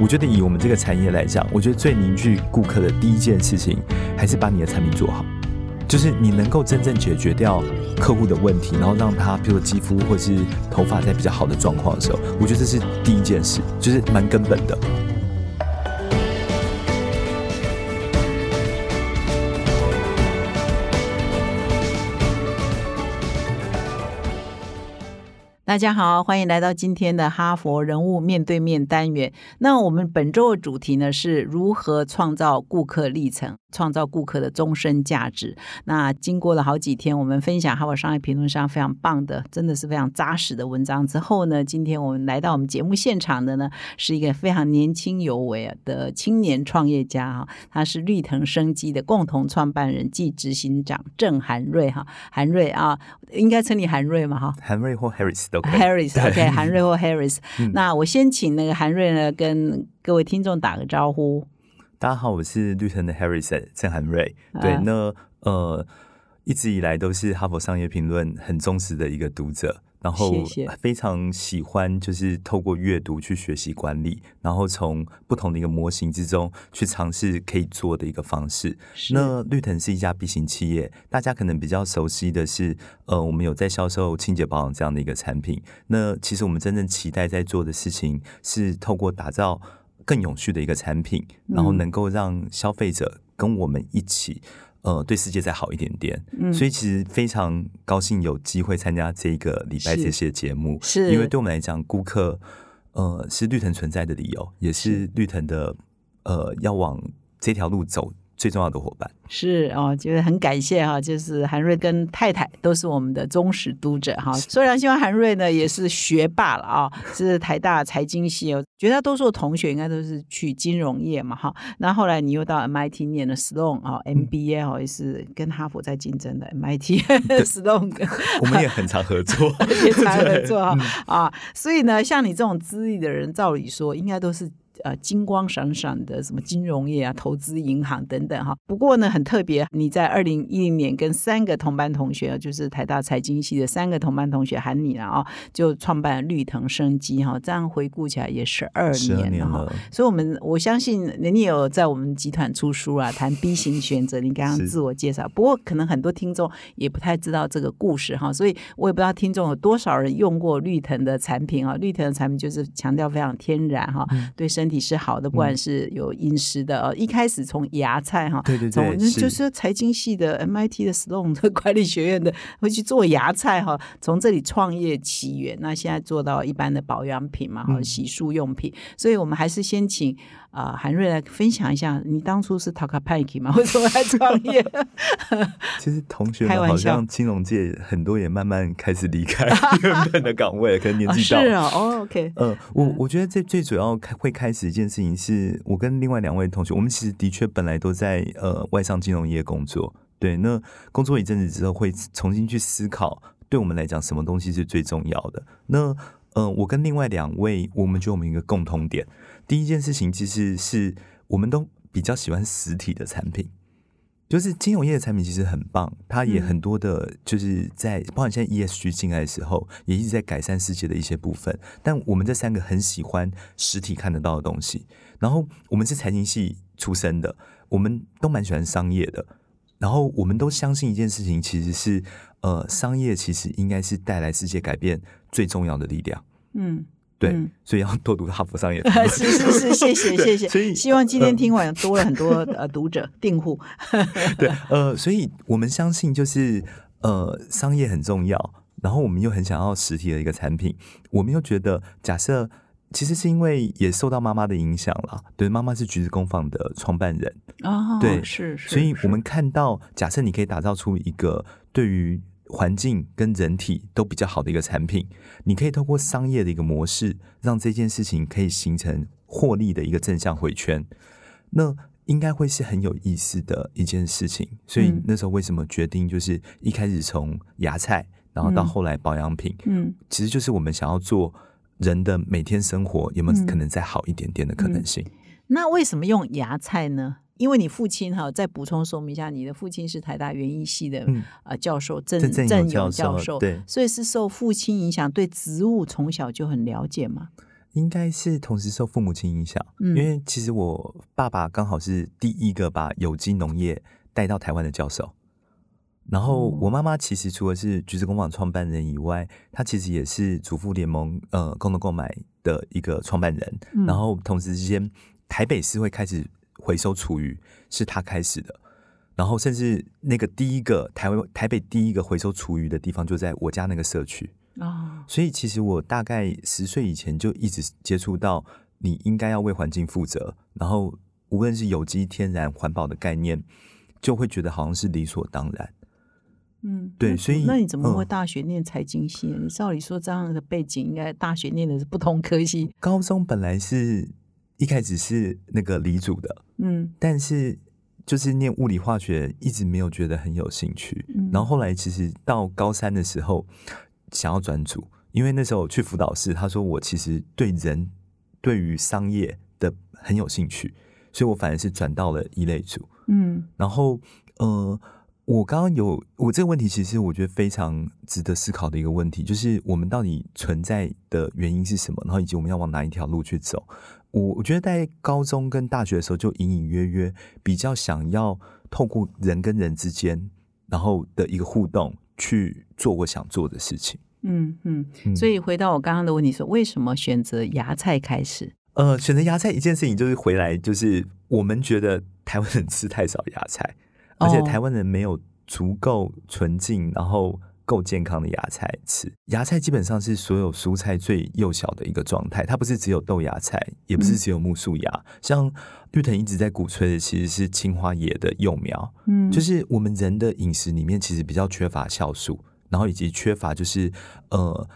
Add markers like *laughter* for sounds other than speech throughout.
我觉得以我们这个产业来讲，我觉得最凝聚顾客的第一件事情，还是把你的产品做好，就是你能够真正解决掉客户的问题，然后让他比如说肌肤或是头发在比较好的状况的时候，我觉得这是第一件事，就是蛮根本的。大家好，欢迎来到今天的哈佛人物面对面单元。那我们本周的主题呢，是如何创造顾客历程，创造顾客的终身价值。那经过了好几天，我们分享哈佛商业评论上非常棒的，真的是非常扎实的文章之后呢，今天我们来到我们节目现场的呢，是一个非常年轻有为的青年创业家哈，他是绿藤生机的共同创办人暨执行长郑韩瑞哈，韩瑞啊，应该称你韩瑞嘛哈，韩瑞或 Harris 都。Harris，OK，韩瑞或 Harris。那我先请那个韩瑞呢，跟各位听众打个招呼。大家好，我是绿城的 Harris 郑韩瑞。对，那呃，一直以来都是哈佛商业评论很忠实的一个读者。然后非常喜欢，就是透过阅读去学习管理，然后从不同的一个模型之中去尝试可以做的一个方式。那绿藤是一家 B 型企业，大家可能比较熟悉的是，呃，我们有在销售清洁保养这样的一个产品。那其实我们真正期待在做的事情，是透过打造更永续的一个产品，然后能够让消费者跟我们一起。呃，对世界再好一点点，所以其实非常高兴有机会参加这个礼拜这些节目，是因为对我们来讲，顾客呃是绿藤存在的理由，也是绿藤的呃要往这条路走。最重要的伙伴是哦，就是很感谢哈，就是韩瑞跟太太都是我们的忠实读者哈。虽然希望韩瑞呢也是学霸了啊，是台大财经系哦，绝大多数同学应该都是去金融业嘛哈。那后来你又到 MIT 念了 Sloan 啊 MBA 哦，也是跟哈佛在竞争的 MIT *laughs* Sloan，*laughs* 我们也很常合作，*laughs* 也常合作啊啊。所以呢，像你这种资历的人，照理说应该都是。呃，金光闪闪的什么金融业啊，投资银行等等哈。不过呢，很特别，你在二零一零年跟三个同班同学，就是台大财经系的三个同班同学喊你了啊，就创办了绿藤生机哈。这样回顾起来也十二年了哈。所以，我们我相信你有在我们集团出书啊，谈 B 型选择。你刚刚自我介绍，不过可能很多听众也不太知道这个故事哈。所以我也不知道听众有多少人用过绿藤的产品啊。绿藤的产品就是强调非常天然哈，对身。身体是好的，不管是有饮食的呃，一开始从芽菜哈，对对对，就是。财经系的 MIT 的 Sloan 的 *laughs* 管理学院的会去做芽菜哈，从这里创业起源，那现在做到一般的保养品嘛，哈，洗漱用品，所以我们还是先请。啊，韩瑞来分享一下，你当初是 Talk p a k 吗？*laughs* 为什么来创业？*laughs* 其实同学们好像金融界很多也慢慢开始离开 *laughs* 原本的岗位，可能年纪大。是啊，哦，OK。嗯，我我觉得这最主要开会开始一件事情，是我跟另外两位同学，我们其实的确本来都在呃外商金融业工作。对，那工作一阵子之后，会重新去思考，对我们来讲，什么东西是最重要的？那呃，我跟另外两位，我们就我们一个共同点。第一件事情其实是我们都比较喜欢实体的产品，就是金融业的产品其实很棒，它也很多的，就是在包括现在 ESG 进来的时候，也一直在改善世界的一些部分。但我们这三个很喜欢实体看得到的东西，然后我们是财经系出身的，我们都蛮喜欢商业的，然后我们都相信一件事情，其实是呃，商业其实应该是带来世界改变最重要的力量。嗯。对，所以要多读哈佛商业。*laughs* 是是是，谢谢谢谢。所以希望今天听完多了很多呃读者订户。*laughs* 对，呃，所以我们相信就是呃商业很重要，然后我们又很想要实体的一个产品，我们又觉得假设其实是因为也受到妈妈的影响了，对，妈妈是橘子工坊的创办人啊，对，是，所以我们看到假设你可以打造出一个对于。环境跟人体都比较好的一个产品，你可以透过商业的一个模式，让这件事情可以形成获利的一个正向回圈，那应该会是很有意思的一件事情。所以那时候为什么决定就是一开始从芽菜，然后到后来保养品，嗯，其实就是我们想要做人的每天生活有没有可能再好一点点的可能性？那为什么用芽菜呢？因为你父亲哈，再补充说明一下，你的父亲是台大园艺系的呃教授郑郑勇教授，对，所以是受父亲影响，对植物从小就很了解嘛。应该是同时受父母亲影响，因为其实我爸爸刚好是第一个把有机农业带到台湾的教授，然后我妈妈其实除了是橘子工坊创办人以外，她其实也是祖父联盟呃共同购买的一个创办人，然后同时之间台北市会开始回收厨余是他开始的，然后甚至那个第一个台湾台北第一个回收厨余的地方就在我家那个社区。啊，所以其实我大概十岁以前就一直接触到，你应该要为环境负责，然后无论是有机、天然、环保的概念，就会觉得好像是理所当然。嗯，对，所以那你怎么会大学念财经系？你照理说这样的背景，应该大学念的是不同科系。高中本来是一开始是那个理组的，嗯，但是就是念物理化学一直没有觉得很有兴趣，然后后来其实到高三的时候。想要转组，因为那时候去辅导室，他说我其实对人对于商业的很有兴趣，所以我反而是转到了一类组。嗯，然后呃，我刚刚有我这个问题，其实我觉得非常值得思考的一个问题，就是我们到底存在的原因是什么，然后以及我们要往哪一条路去走。我我觉得在高中跟大学的时候，就隐隐约约比较想要透过人跟人之间，然后的一个互动。去做我想做的事情。嗯嗯，所以回到我刚刚的问题，说为什么选择芽菜开始？呃，选择芽菜一件事情就是回来，就是我们觉得台湾人吃太少芽菜，而且台湾人没有足够纯净，然后。够健康的芽菜吃，芽菜基本上是所有蔬菜最幼小的一个状态，它不是只有豆芽菜，也不是只有木树芽。像绿藤一直在鼓吹的，其实是青花野的幼苗。嗯，就是我们人的饮食里面其实比较缺乏酵素，然后以及缺乏就是呃，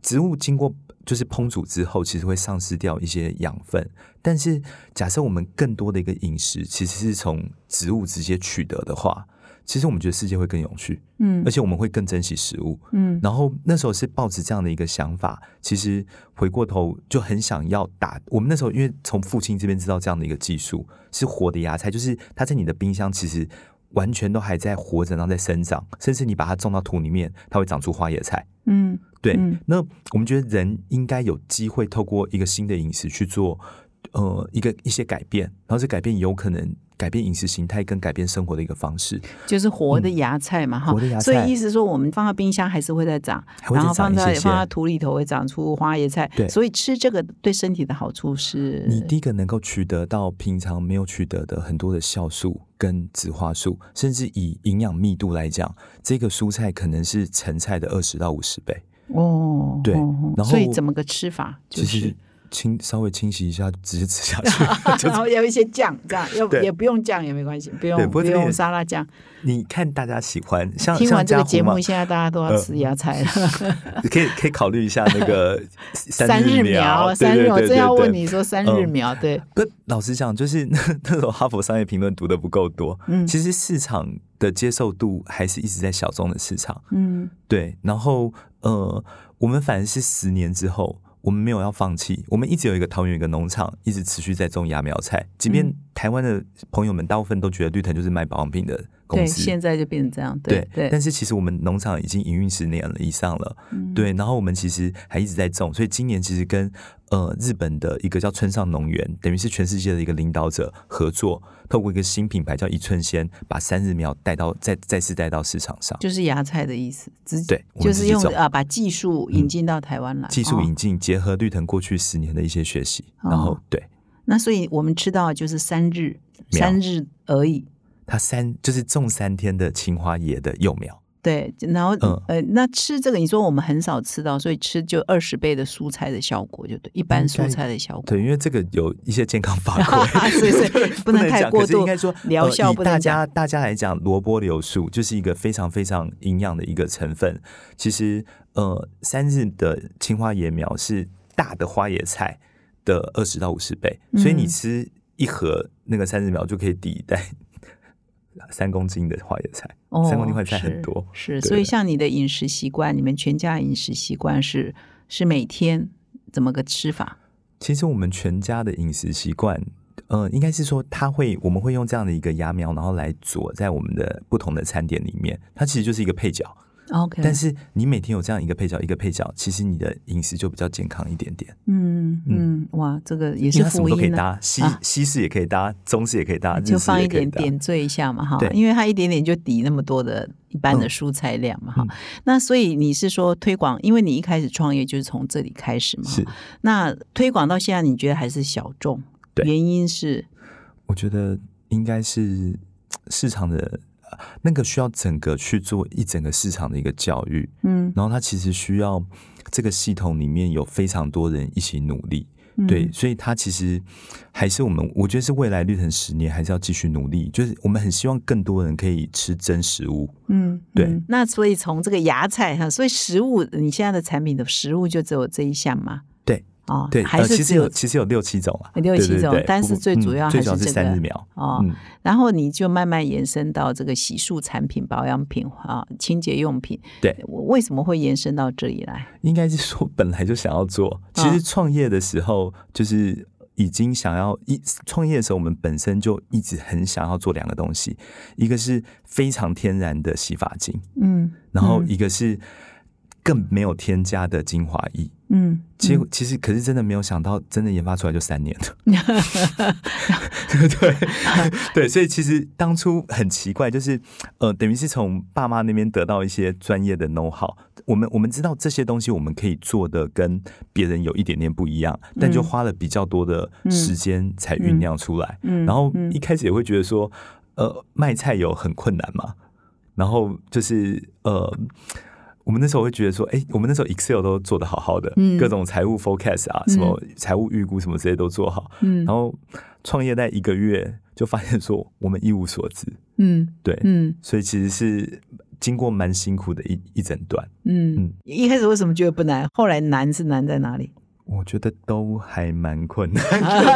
植物经过就是烹煮之后，其实会丧失掉一些养分。但是假设我们更多的一个饮食其实是从植物直接取得的话。其实我们觉得世界会更有趣，嗯，而且我们会更珍惜食物，嗯。然后那时候是抱着这样的一个想法，其实回过头就很想要打。我们那时候因为从父亲这边知道这样的一个技术是活的芽菜，就是它在你的冰箱其实完全都还在活着，然后在生长，甚至你把它种到土里面，它会长出花野菜，嗯，对。那我们觉得人应该有机会透过一个新的饮食去做，呃，一个一些改变，然后这改变有可能。改变饮食形态跟改变生活的一个方式，就是活的芽菜嘛，哈，活的芽菜。所以意思说，我们放到冰箱还是会再长，然后放在放到土里头会长出花椰菜。对，所以吃这个对身体的好处是，你第一个能够取得到平常没有取得的很多的酵素跟植化素，甚至以营养密度来讲，这个蔬菜可能是成菜的二十到五十倍。哦，对，然后所以怎么个吃法？就是。清稍微清洗一下，*laughs* 直接吃下去。*laughs* 然后有一些酱，这样又也不用酱也没关系，不用不用沙拉酱。你看大家喜欢，像听完这个节目，现在大家都要吃芽菜了。可以可以考虑一下那个 *laughs* 三日苗。三日，我正要问你说三日苗。对，不，老实讲，就是那那时候哈佛商业评论读的不够多。嗯，其实市场的接受度还是一直在小众的市场。嗯，对。然后呃，我们反而是十年之后。我们没有要放弃，我们一直有一个桃园一个农场，一直持续在种芽苗菜。即便台湾的朋友们大部分都觉得绿藤就是卖保养品的公司，现在就变成这样。对对，但是其实我们农场已经营运十年了以上了，对。然后我们其实还一直在种，所以今年其实跟。呃，日本的一个叫村上农园，等于是全世界的一个领导者合作，透过一个新品牌叫一寸鲜，把三日苗带到再再次带到市场上，就是芽菜的意思。直对，就是用啊，把技术引进到台湾来，技术引进结合绿藤过去十年的一些学习，然后对。那所以我们吃到就是三日三日而已，它三就是种三天的青花椰的幼苗。对，然后呃，那吃这个，你说我们很少吃到，所以吃就二十倍的蔬菜的效果，就对，一般蔬菜的效果。对，因为这个有一些健康法规，*laughs* 所以 *laughs* 不能太过度。应该说疗效不能大家大家来讲，萝卜硫素就是一个非常非常营养的一个成分。其实呃，三日的青花椰苗是大的花椰菜的二十到五十倍，所以你吃一盒那个三十秒就可以抵一袋。*laughs* 三公斤的花椰菜，三公斤花椰菜很多，是。所以像你的饮食习惯，你们全家饮食习惯是是每天怎么个吃法？其实我们全家的饮食习惯，呃，应该是说，他会我们会用这样的一个芽苗，然后来佐在我们的不同的餐点里面，它其实就是一个配角。OK，但是你每天有这样一个配角一个配角，其实你的饮食就比较健康一点点。嗯嗯，哇，这个也是因为它什么都可以搭，西啊。西式也可以搭，中式也可以搭，就放一也可以搭。点点缀一下嘛，哈对，因为它一点点就抵那么多的一般的嗯。蔬菜量嘛，哈、嗯。那所以你是说推广，因为你一开始创业就是从这里开始嘛，是，那推广到现在，你觉得还是小众？对。原因是？我觉得应该是市场的呃那个需要整个去做一整个市场的一个教育，嗯，然后它其实需要这个系统里面有非常多人一起努力。嗯对，所以它其实还是我们，我觉得是未来绿城十年还是要继续努力，就是我们很希望更多人可以吃真食物。嗯，对嗯那所以从这个芽菜哈，所以食物你现在的产品的食物就只有这一项吗？对哦，对，呃，还是其实有其实有六七种啊，六七种对对对但是最主要还是是这个三日苗。哦，嗯，然后你就慢慢延伸到这个洗漱产品、保养品啊、清洁用品。对，我为什么会延伸到这里来？应该是说本来就想要做，其嗯实创业的时候就是。已经想要一创业的时候，我们本身就一直很想要做两个东西，一个是非常天然的洗发精，嗯，然后嗯一个是更没有添加的精华液。嗯，其实其实可是真的没有想到，真的研发出来就三年了。*laughs* 对对对，所以其实当初很奇怪，就是呃，等于是从爸妈那边得到一些专业的 know how。我们我们知道这些东西我们可以做的跟别人有一点点不一样，但就花了比较多的时间才酝酿出来。嗯然后嗯一开始也会觉得说，呃，卖菜有很困难嘛，然后就是呃。我们那时候会觉得说，哎、我们那时候 Excel 都做的好好的，嗯各种财务 forecast 啊，什么财务预估什么这些都做好。嗯然后创业在一个月就发现说，我们一无所知，嗯对，嗯所以其实是经过蛮辛苦的一一整段。嗯嗯，一开始为什么觉得不难？后来难是难在哪里？我觉得都还蛮困难，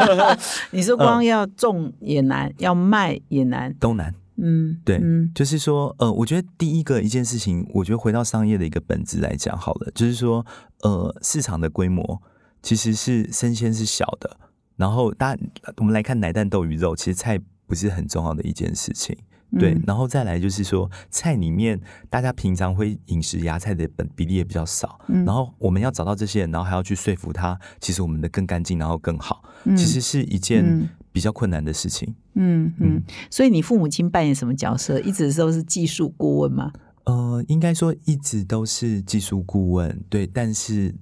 *laughs* 你说光要种也难，要卖也难。都难。嗯，对，嗯就是说，呃，我觉得第一个一件事情，我觉得回到商业的一个本质来讲好了，就是说，呃，市场的规模其实是生鲜是小的，然后大家我们来看奶蛋豆鱼肉，其实菜不是很重要的一件事情。对嗯，然后再来就是说，菜里面大家平常会饮食芽菜的本比例也比较少，嗯然后我们要找到这些人，然后还要去说服他，其实我们的更干净，然后更好，嗯其实是一件嗯比较困难的事情。嗯嗯嗯，所以你父母亲扮演什么角色？一直都是技术顾问吗？呃，应该说一直都是技术顾问，对，但是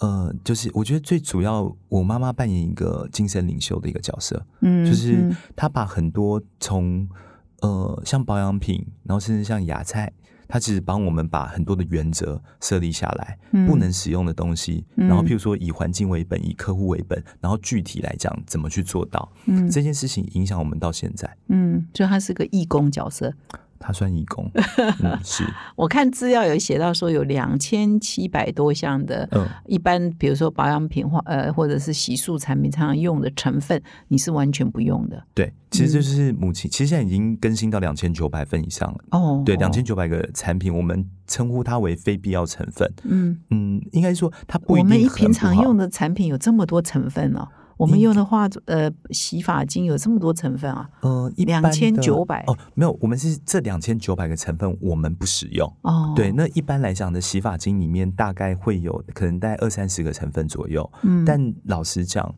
呃，就是我觉得最主要，我妈妈扮演一个精神领袖的一个角色，嗯，就是嗯她把很多从呃像保养品，然后甚至像芽菜，她其实帮我们把很多的原则设立下来，嗯不能使用的东西，嗯然后譬如说以环境为本，以客户为本，然后具体来讲怎么去做到、嗯这件事情，影响我们到现在。嗯，所以他是个义工角色。她算义工，*laughs* 嗯，是，我看资料有写到说有两千七百多项的，嗯一般比如说保养品或呃或者是洗漱产品常常用的成分，你是完全不用的对，其实就是母亲，其实现在已经更新到两千九百份以上了。哦。对，哦两千九百个产品，我们称呼它为非必要成分。嗯，嗯，应该说它不一我们一定很不好平常用的产品有这么多成分哦。我们用的化呃洗发精有这么多成分啊？呃一般的2900哦，没有，我们是这两千九百个成分我们不使用。哦，对，那一般来讲的洗发精里面大概会有可能大概二三十个成分左右。嗯，但老实讲，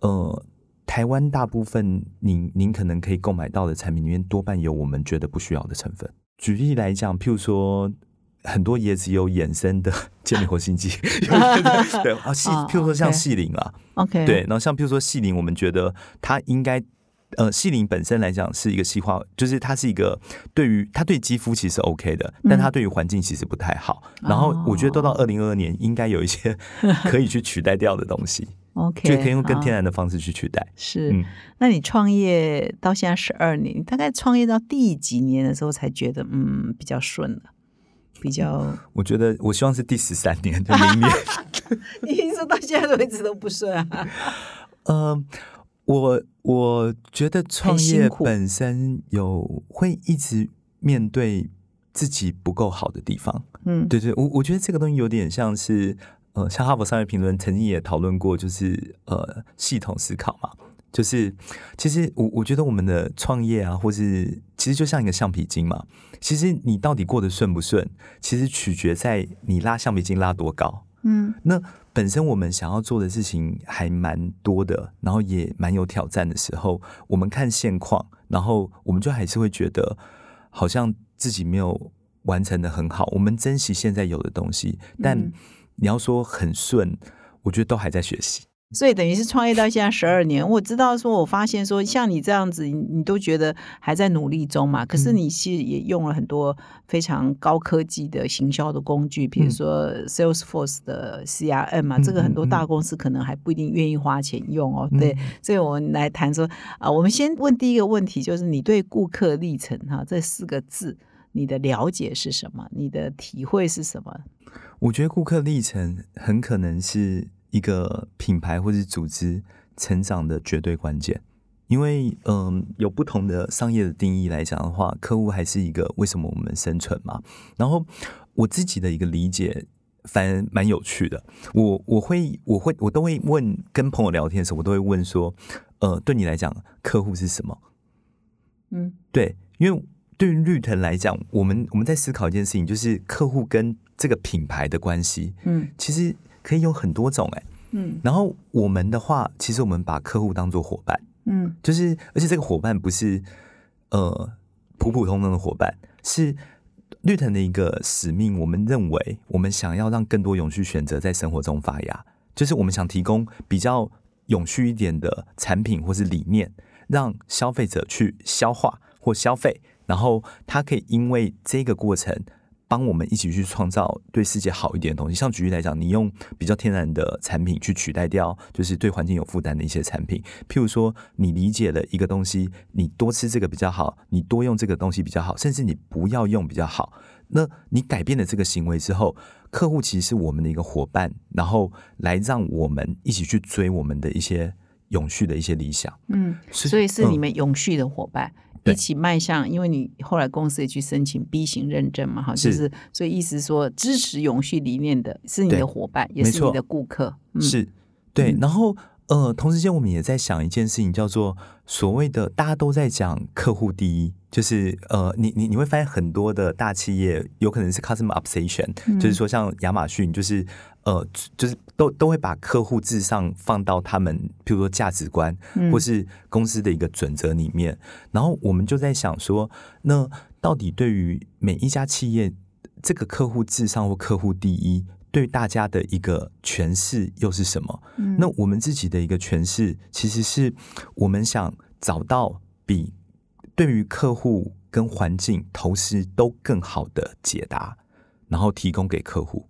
呃，台湾大部分您您可能可以购买到的产品里面，多半有我们觉得不需要的成分。举例来讲，譬如说。很多椰子有衍生的健美活性剂，对啊，细，哦譬如说像细磷啊，OK。对，然后像譬如说细磷，我们觉得它应该，呃，细磷本身来讲是一个细化，就是它是一个对于它对肌肤其实 OK 的，但它对于环境其实不太好。然后我觉得都到哦。二零二二年，应该有一些 *laughs* 可以去取代掉的东西，OK，就可以用更天然的方式去取代。是，嗯。那你创业到现在十二年，你大概创业到第几年的时候才觉得嗯比较顺了，比较？我觉得我希望是第十三年，就明年。*laughs* 你一直到现在为止都不顺啊？*laughs* 呃，我我觉得创业本身有会一直面对自己不够好的地方。嗯，对对，我我觉得这个东西有点像是呃，像哈佛商业评论曾经也讨论过，就是呃系统思考嘛，就是其实我我觉得我们的创业啊，或是其实就像一个橡皮筋嘛。其实你到底过得顺不顺，其实取决在你拉橡皮筋拉多高。嗯，那本身我们想要做的事情还蛮多的，然后也蛮有挑战的时候，我们看现况，然后我们就还是会觉得好像自己没有完成的很好。我们珍惜现在有的东西，但你要说很顺，我觉得都还在学习。所以等于是创业到现在十二年，我知道说，我发现说，像你这样子，你都觉得还在努力中嘛。可是你其实也用了很多非常高科技的行销的工具，比如说 Salesforce 的 CRM 嘛，这个很多大公司可能还不一定愿意花钱用哦。对，所以我们来谈说啊，我们先问第一个问题，就是你对顾客历程哈这四个字，你的了解是什么？你的体会是什么？我觉得顾客历程很可能是。一个品牌或者组织成长的绝对关键，因为嗯，有不同的商业的定义来讲的话，客户还是一个为什么我们生存嘛。然后我自己的一个理解，反而蛮有趣的。我我会我会我都会问跟朋友聊天的时候，我都会问说，呃，对你来讲，客户是什么？嗯，对，因为对于绿藤来讲，我们我们在思考一件事情，就是客户跟这个品牌的关系。嗯，其实。可以有很多种哎，嗯，然后我们的话，其实我们把客户当做伙伴，嗯，就是而且这个伙伴不是呃普普通通的伙伴，是绿藤的一个使命。我们认为，我们想要让更多永续选择在生活中发芽，就是我们想提供比较永续一点的产品或是理念，让消费者去消化或消费，然后他可以因为这个过程。帮我们一起去创造对世界好一点的东西。像举例来讲，你用比较天然的产品去取代掉，就是对环境有负担的一些产品。譬如说，你理解了一个东西，你多吃这个比较好，你多用这个东西比较好，甚至你不要用比较好。那你改变了这个行为之后，客户其实是我们的一个伙伴，然后来让我们一起去追我们的一些永续的一些理想。嗯，所以是你们永续的伙伴。一起迈向，因为你后来公司也去申请 B 型认证嘛，哈，就是所以意思说支持永续理念的是你的伙伴，也是你的顾客，是。对。然后呃，同时间我们也在想一件事情，叫做所谓的大家都在讲客户第一，就是呃，你你你会发现很多的大企业有可能是 customer obsession，就是说像亚马逊，就是。呃，就是都都会把客户至上放到他们，譬如说价值观，或是公司的一个准则里面。然后我们就在想说，那到底对于每一家企业，这个客户至上或客户第一，对大家的一个诠释又是什么？那我们自己的一个诠释，其实是我们想找到比对于客户跟环境投资都更好的解答，然后提供给客户。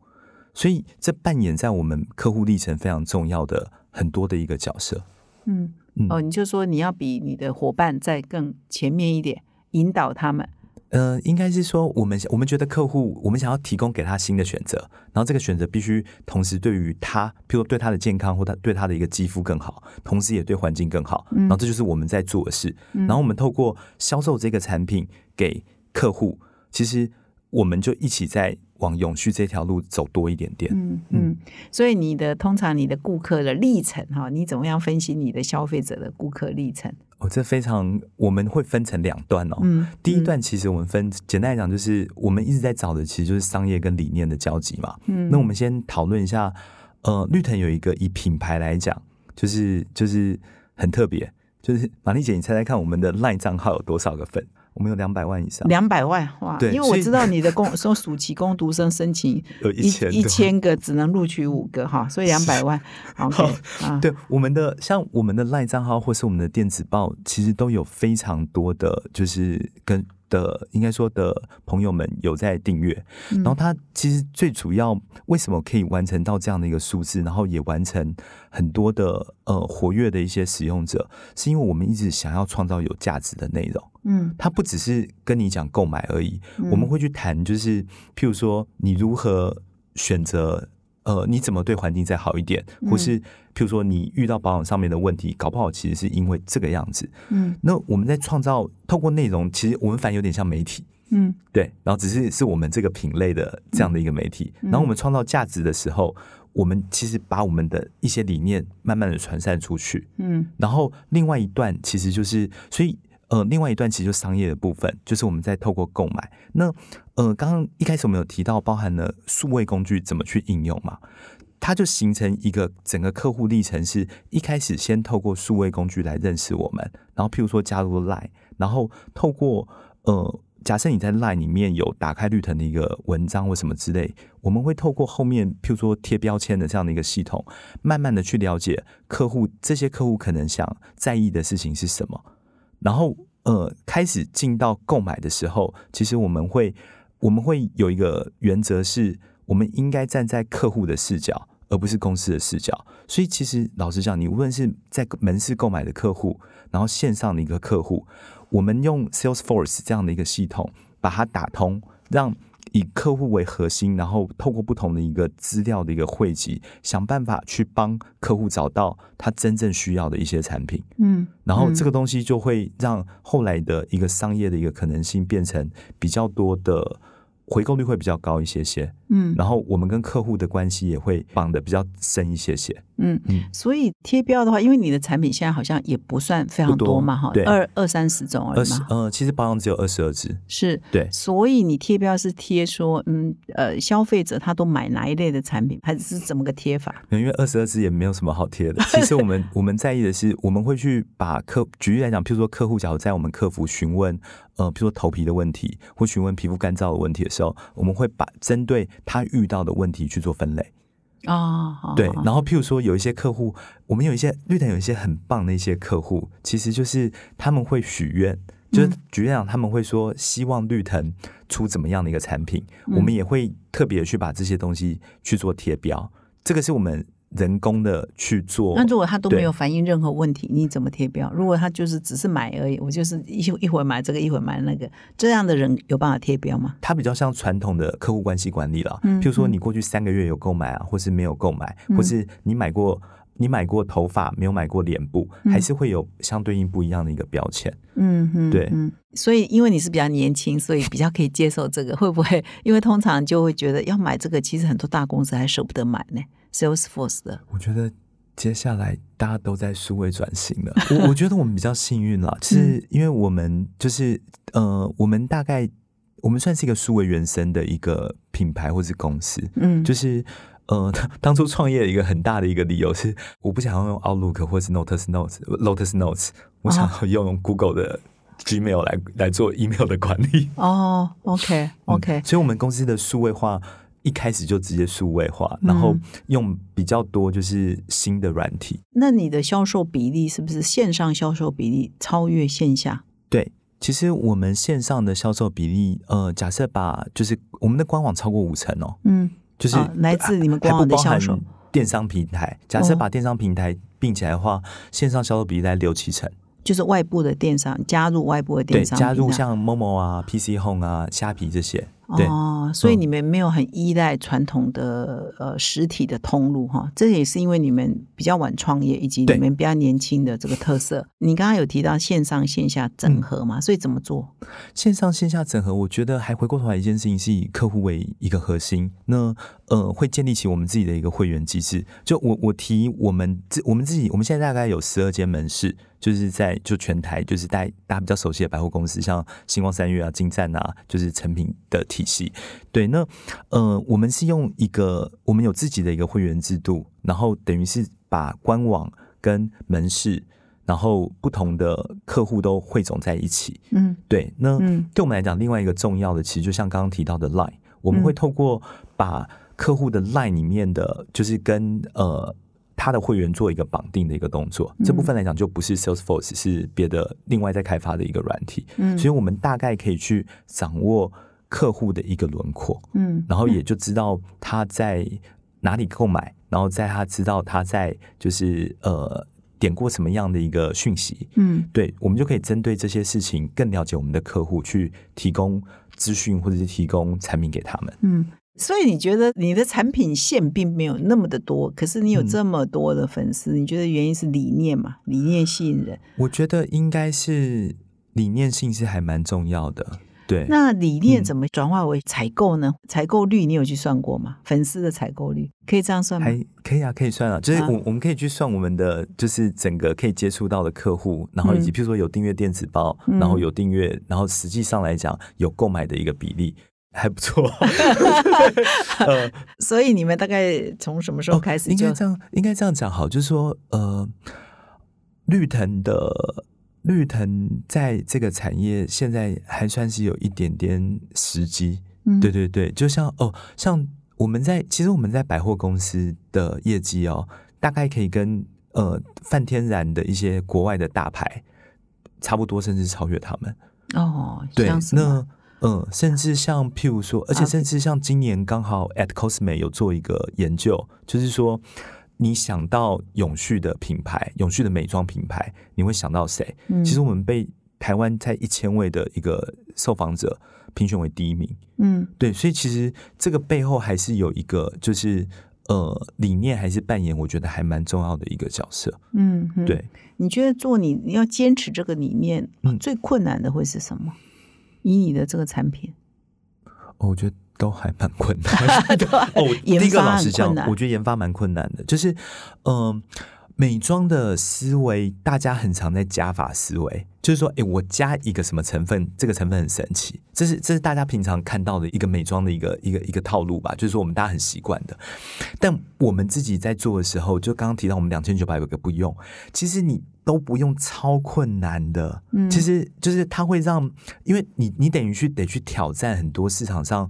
所以，这扮演在我们客户历程非常重要的很多的一个角色。嗯，哦，你就说你要比你的伙伴在更前面一点，引导他们。呃，应该是说，我们我们觉得客户，我们想要提供给他新的选择，然后这个选择必须同时对于他，譬如对他的健康或他对他的一个肌肤更好，同时也对环境更好。然后这就是我们在做的事。然后我们透过销售这个产品给客户，其实我们就一起在。往永续这条路走多一点点，嗯嗯，所以你的通常你的顾客的历程哈，你怎么样分析你的消费者的顾客历程？哦，这非常我们会分成两段哦。嗯，第一段其实我们分简单来讲，就是我们一直在找的其实就是商业跟理念的交集嘛。嗯，那我们先讨论一下，呃，绿藤有一个以品牌来讲，就是就是很特别，就是玛丽姐，你猜猜看，我们的 LINE 账号有多少个粉？我们有两百万以上，两百万哇！对，因为我知道你的公 *laughs* 说暑期工读生申请 *laughs* 有一千一千个，只能录取五个哈，所以两百万。*laughs* OK，对，我们的像我们的赖账号或是我们的电子报，其实都有非常多的，就是跟。的应该说的朋友们有在订阅，然后他其实最主要为什么可以完成到这样的一个数字，然后也完成很多的呃活跃的一些使用者，是因为我们一直想要创造有价值的内容。嗯，它不只是跟你讲购买而已，我们会去谈，就是譬如说你如何选择。呃，你怎么对环境再好一点，或是譬如说你遇到保养上面的问题，搞不好其实是因为这个样子。嗯，那我们在创造透过内容，其实我们反而有点像媒体。嗯，对，然后只是是我们这个品类的这样的一个媒体。然后我们创造价值的时候，我们其实把我们的一些理念慢慢的传散出去，嗯然后另外一段其实就是，所以呃，另外一段其实就商业的部分，就是我们在透过购买。那呃，刚刚一开始我们有提到，包含了数位工具怎么去应用嘛，它就形成一个整个客户历程，是一开始先透过数位工具来认识我们，然后譬如说加入 Line，然后透过呃。假设你在 LINE 里面有打开绿藤的一个文章或什么之类，我们会透过后面譬如说贴标签的这样的一个系统，慢慢的去了解客户这些客户可能想在意的事情是什么，然后呃开始进到购买的时候，其实我们会我们会有一个原则是，我们应该站在客户的视角，而不是公司的视角。所以其实老实讲，你无论是在门市购买的客户，然后线上的一个客户，我们用 Salesforce 这样的一个系统把它打通，让以客户为核心，然后透过不同的一个资料的一个汇集，想办法去帮客户找到他真正需要的一些产品。嗯，然后这个东西就会让后来的一个商业的一个可能性变成比较多的回购率会比较高一些些，嗯然后我们跟客户的关系也会绑得比较深一些些。嗯嗯，所以贴标的话，因为你的产品现在好像也不算非常多多嘛，哈，二二三十种而已嘛，呃，其实保养只有二十二支，是。对，所以你贴标是贴说，嗯呃，消费者他都买哪一类的产品，还是怎么个贴法？因为二十二支也没有什么好贴的。其实我们 *laughs* 我们在意的是，我们会去把客举例来讲，譬如说客户假如在我们客服询问，呃，譬如说头皮的问题或询问皮肤干燥的问题的时候，我们会把针对他遇到的问题去做分类。啊，好对，然后譬如说有一些客户，我们有一些绿藤有一些很棒的一些客户，其实就是他们会许愿，就是嗯。举例讲，他们会说希望绿藤出怎么样的一个产品，嗯我们也会特别去把这些东西去做贴标，这个是我们人工的去做。那如果他都没有反映任何问题，你怎么贴标？如果他就是只是买而已，我就是一一会儿买这个，一会儿买那个，这样的人有办法贴标吗？他比较像传统的客户关系管理了，嗯譬如说你过去三个月有购买啊，或是没有购买，嗯或是你买过你买过头发没有买过脸部，嗯还是会有相对应不一样的一个标签。嗯嗯，对嗯，所以因为你是比较年轻，所以比较可以接受这个，会不会？*laughs* 因为通常就会觉得要买这个，其实很多大公司还舍不得买呢，Salesforce 的，我觉得接下来大家都在数位转型了。我我觉得我们比较幸运了，*laughs* 是因为我们就是呃，我们大概我们算是一个数位原生的一个品牌或是公司，嗯，就是。呃，*laughs* 当初创业的一个很大的一个理由是，我不想要用 Outlook 或是 Notus Notes、Lotus Notes，我想要用 Google 的 Gmail 来来做 email 的管理。哦，OK OK，、嗯所以，我们公司的数位化一开始就直接数位化，然后嗯用比较多就是新的软体。那你的销售比例是不是线上销售比例超越线下？对，其实我们线上的销售比例，呃，假设把就是我们的官网超过五成哦，嗯，就是啊来自你们官网的销售电商平台。假设哦把电商平台并起来的话，线上销售比例在六七成。就是外部的电商加入外部的对，电商加入像 Momo 啊、PC Home 啊、虾皮这些。对，哦，所以嗯你们没有很依赖传统的呃实体的通路哈，这也是因为你们比较晚创业，以及你对们比较年轻的这个特色。你刚刚有提到线上线下整合嗯嘛，所以怎么做？线上线下整合，我觉得还回过头来一件事情是以客户为一个核心，那呃会建立起我们自己的一个会员机制。就我我提我们自我们自己，我们现在大概有十二间门市，就是在就全台就是大家大家比较熟悉的百货公司，像星光三月啊、金站啊，就是成品的体系。对，那呃我们是用一个我们有自己的一个会员制度，然后等于是把官网跟门市。然后不同的客户都汇总在一起，嗯对，那嗯对我们来讲，另外一个重要的，其实就像刚刚提到的 Line，我们会嗯透过把客户的 Line 里面的，就是跟呃他的会员做一个绑定的一个动作。这部分来讲，就不是 Salesforce，是别的另外在开发的一个软体，嗯所以我们大概可以去掌握客户的一个轮廓，嗯，然后也就知道他在哪里购买，然后在他知道他在就是呃点过什么样的一个讯息，嗯对，我们就可以针对这些事情更了解我们的客户，去提供资讯或者是提供产品给他们。嗯。所以你觉得你的产品线并没有那么的多，可是你有嗯这么多的粉丝，你觉得原因是理念嘛？理念吸引人。我觉得应该是理念性是还蛮重要的。对，那理念怎么转化为采购呢？采购率你有去算过吗？粉丝的采购率可以这样算吗？还可以啊，可以算啊。就是我我们可以去算我们的，就是整个可以接触到的客户，然后以及譬如说有订阅电子报，然后有订阅，然后实际上来讲有购买的一个比例。还不错，呃，*laughs* 所以你们大概从什么时候开始？应该这样，应该这样讲好，就是说，呃，绿藤的绿藤在这个产业现在还算是有一点点时机，对对对，就像哦，像我们在其实我们在百货公司的业绩哦，大概可以跟呃泛天然的一些国外的大牌差不多，甚至超越他们哦。对，那。嗯，甚至像譬如说，而且甚至像今年刚好 at Cosme 有做一个研究，就是说，你想到永续的品牌、永续的美妆品牌，你会想到谁？其实我们被台湾在一千位的一个受访者评选为第一名。嗯，对，所以其实这个背后还是有一个，就是呃，理念还是扮演我觉得还蛮重要的一个角色。嗯，对。你觉得做你你要坚持这个理念，最困难的会是什么？以你的这个产品，我觉得都还蛮困难的。*laughs* 哦，第一个老实讲，我觉得研发蛮困难的。就是，嗯，美妆的思维，大家很常在加法思维，就是说，哎，我加一个什么成分，这个成分很神奇，这是这是大家平常看到的一个美妆的一个一个一个套路吧。就是说，我们大家很习惯的。但我们自己在做的时候，就刚刚提到我们两千九百个不用，其实你。都不用超困难的，嗯，其实就是它会让，因为你你等于去得去挑战很多市场上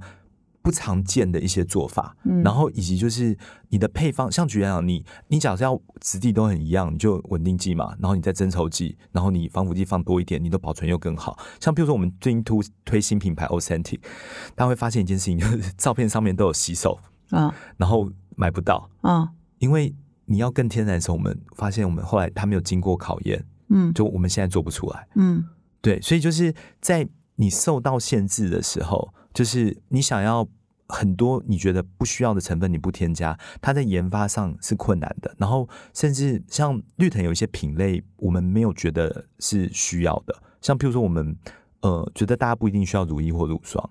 不常见的一些做法，嗯，然后以及就是你的配方，像举例讲，你你假设要质地都很一样，你就稳定剂嘛，然后你再增稠剂，然后你防腐剂放多一点，你的保存又更好。像比如说我们最近推推新品牌 Authentic，大家会发现一件事情，就是照片上面都有洗手啊，然后买不到。啊，因为。你要更天然的时候，我们发现我们后来他没有经过考验，嗯，就我们现在做不出来，嗯，对，所以就是在你受到限制的时候，就是你想要很多你觉得不需要的成分你不添加，它在研发上是困难的。然后甚至像绿藤有一些品类，我们没有觉得是需要的，像譬如说我们呃觉得大家不一定需要乳液或乳霜，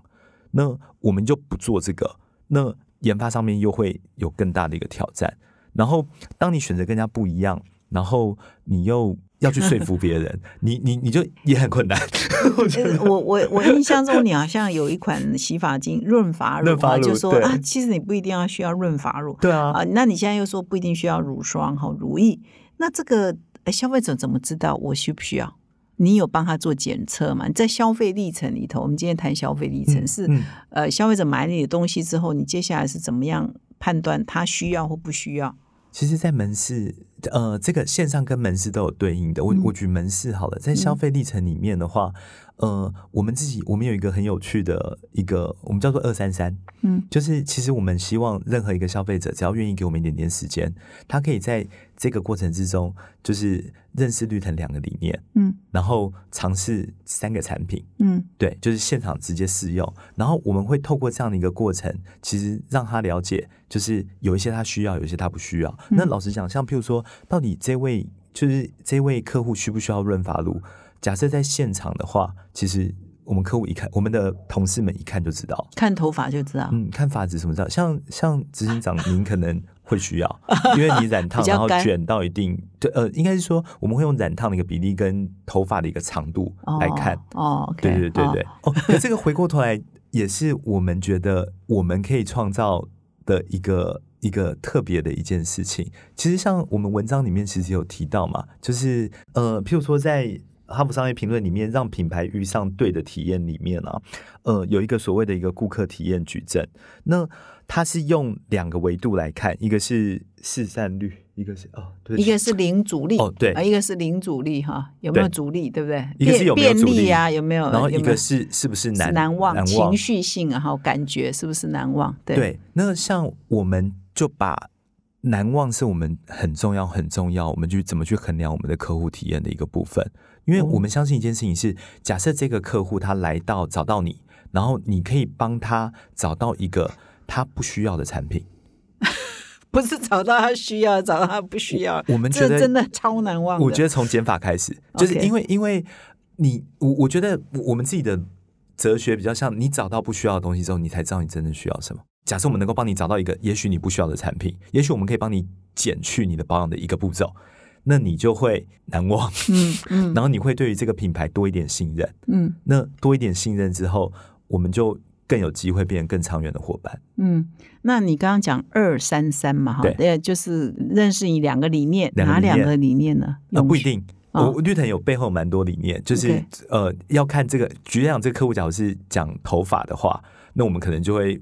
那我们就不做这个，那研发上面又会有更大的一个挑战。然后，当你选择更加不一样，然后你又要去说服别人，*laughs* 你你你就也很困难。*laughs* 我我我印象中，你好像有一款洗发精 *laughs* 润发乳，就说啊，其实你不一定要需要润发乳，对啊，啊，那你现在又说不一定需要乳霜哈，乳液，那这个消费者怎么知道我需不需要？你有帮他做检测吗？在消费历程里头，我们今天谈消费历程是呃，消费者买你的东西之后，你接下来是怎么样判断他需要或不需要？其实，在门市，呃，这个线上跟门市都有对应的。我我举门市好了，在消费历程里面的话。呃，我们自己我们有一个很有趣的一个，我们叫做二三三，嗯，就是其实我们希望任何一个消费者，只要愿意给我们一点点时间，他可以在这个过程之中，就是认识绿藤两个理念，嗯，然后尝试三个产品，嗯，对，就是现场直接试用，然后我们会透过这样的一个过程，其实让他了解，就是有一些他需要，有一些他不需要。那老实讲，像譬如说，到底这位就是这位客户需不需要润发露？假设在现场的话，其实我们客户一看，我们的同事们一看就知道，看头发就知道，嗯，看发质什么知道。像像执行长，您可能会需要，*laughs* 因为你染烫然后卷到一定，对，呃，应该是说我们会用染烫的一个比例跟头发的一个长度来看。哦，对对对对，哦，这个回过头来也是我们觉得我们可以创造的一个一个特别的一件事情。其实像我们文章里面其实有提到嘛，就是呃，譬如说在。哈佛商业评论里面，让品牌遇上对的体验里面啊，呃，有一个所谓的一个顾客体验矩阵。那它是用两个维度来看，一个是市占率，一个是哦，对，一个是零阻力哦，对，啊，一个是零阻力哈，有没有阻力，对不对？一个是有没有阻力啊？有没有？然后一个是是不是难难忘情绪性，然后感觉是不是难忘？对，那像我们就把。难忘是我们很重要、很重要，我们去怎么去衡量我们的客户体验的一个部分。因为我们相信一件事情是：假设这个客户他来到找到你，然后你可以帮他找到一个他不需要的产品，*laughs* 不是找到他需要，找到他不需要。我们觉得真的超难忘。我觉得从减法开始，就是因为因为你我我觉得我们自己的哲学比较像，你找到不需要的东西之后，你才知道你真正需要什么。假设我们能够帮你找到一个也许你不需要的产品，也许我们可以帮你减去你的保养的一个步骤，那你就会难忘，嗯嗯 *laughs* 然后你会对于这个品牌多一点信任。嗯那多一点信任之后，我们就更有机会变成更长远的伙伴。嗯。那你刚刚讲二三三嘛，哈，对对，就是认识你两个理念，哪两个理念呢？呃，不一定。哦我绿藤有背后蛮多理念，就是呃，要看这个。举例讲，这个客户假如是讲头发的话，那我们可能就会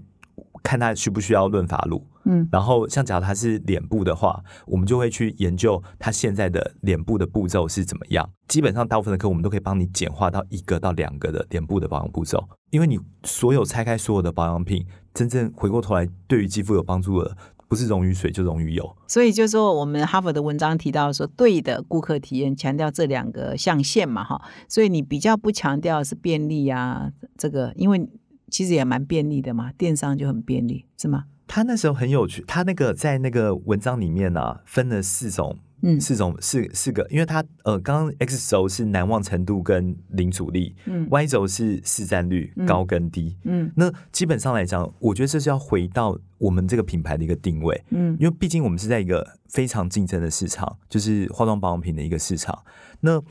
看他需不需要润发露。嗯然后像假如他是脸部的话，我们就会去研究他现在的脸部的步骤是怎么样。基本上大部分的课我们都可以帮你简化到一个到两个的脸部的保养步骤，因为你所有拆开所有的保养品，真正回过头来对于肌肤有帮助的，不是溶于水就溶于油。所以就说我们哈佛的文章提到说，对的顾客体验强调这两个象限嘛，哈，所以你比较不强调是便利啊，这个因为其实也蛮便利的嘛，电商就很便利，是吗？他那时候很有趣，他那个在那个文章里面啊，分了四种，嗯四种四四个，因为他呃，刚刚 X 轴是难忘程度跟零阻力、嗯 y 轴是市占率嗯高跟低。嗯那基本上来讲，我觉得这是要回到我们这个品牌的一个定位，嗯因为毕竟我们是在一个非常竞争的市场，就是化妆保养品的一个市场。那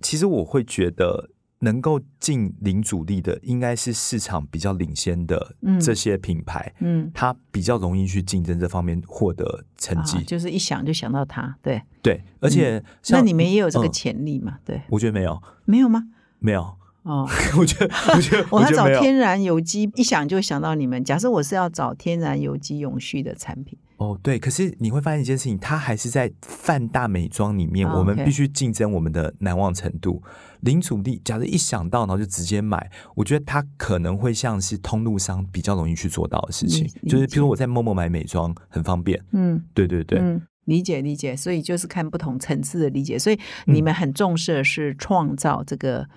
其实我会觉得，能够进零主力的，应该是市场比较领先的嗯。这些品牌，嗯，它比较容易去竞争这方面获得成绩。啊就是一想就想到它，对，对，而且像、那你们也有这个嗯。潜力嘛？对，我觉得没有，没有吗？没有，哦，*laughs* 我觉得，我觉得，我要找。天然有机，一想就想到你们。假设我是要找天然有机永续的产品，哦，对，可是你会发现一件事情，它还是在泛大美妆里面，哦我们必须竞争我们的难忘程度。零阻力，假设一想到，然后就直接买，我觉得它可能会像是通路商比较容易去做到的事情，就是譬如我在陌陌买美妆很方便，嗯。对对对，嗯，理解理解，所以就是看不同层次的理解，所以你们很重视的是创造这个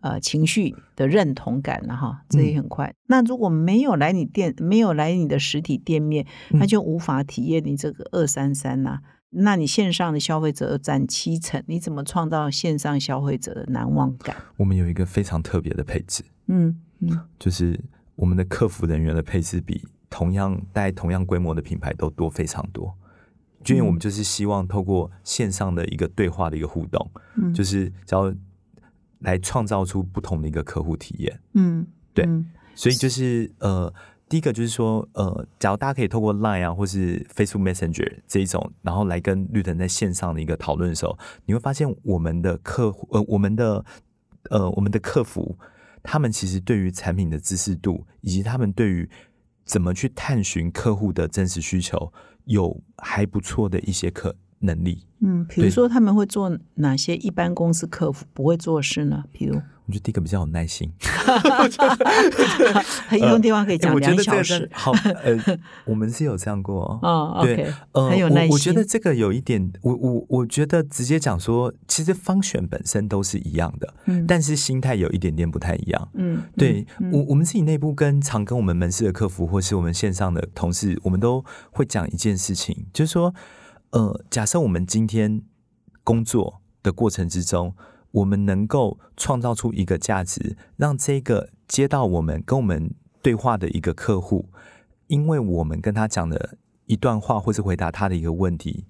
呃情绪的认同感了哈，这也很快。那如果没有来你店，没有来你的实体店面，嗯那就无法体验你这个二三三呐。那你线上的消费者占七成，你怎么创造线上消费者的难忘感？我们有一个非常特别的配置，嗯嗯就是我们的客服人员的配置比同样带同样规模的品牌都多非常多。就因为我们就是希望透过线上的一个对话的一个互动，嗯就是只要来创造出不同的一个客户体验。嗯，对嗯所以就是呃，第一个就是说呃，假如大家可以透过 Line 啊，或是 Facebook Messenger 这一种，然后来跟绿藤在线上的一个讨论的时候，你会发现我们的客户呃，我们的呃，我们的客服，他们其实对于产品的知识度，以及他们对于怎么去探寻客户的真实需求，有还不错的一些可能力。嗯，比如对说他们会做哪些一般公司客服不会做的事呢？比如我觉得第一个比较有耐心，*laughs* 很有地方可以讲两小时。好，呃，我们是有这样过哦。*laughs* 哦对很有耐心。我。我觉得这个有一点，我我我觉得直接讲说，其实方选本身都是一样的，嗯但是心态有一点点不太一样。嗯，对嗯我，我们自己内部跟常跟我们门市的客服，或是我们线上的同事，我们都会讲一件事情，就是说，呃，假设我们今天工作的过程之中，我们能够创造出一个价值，让这个接到我们跟我们对话的一个客户，因为我们跟他讲的一段话，或是回答他的一个问题，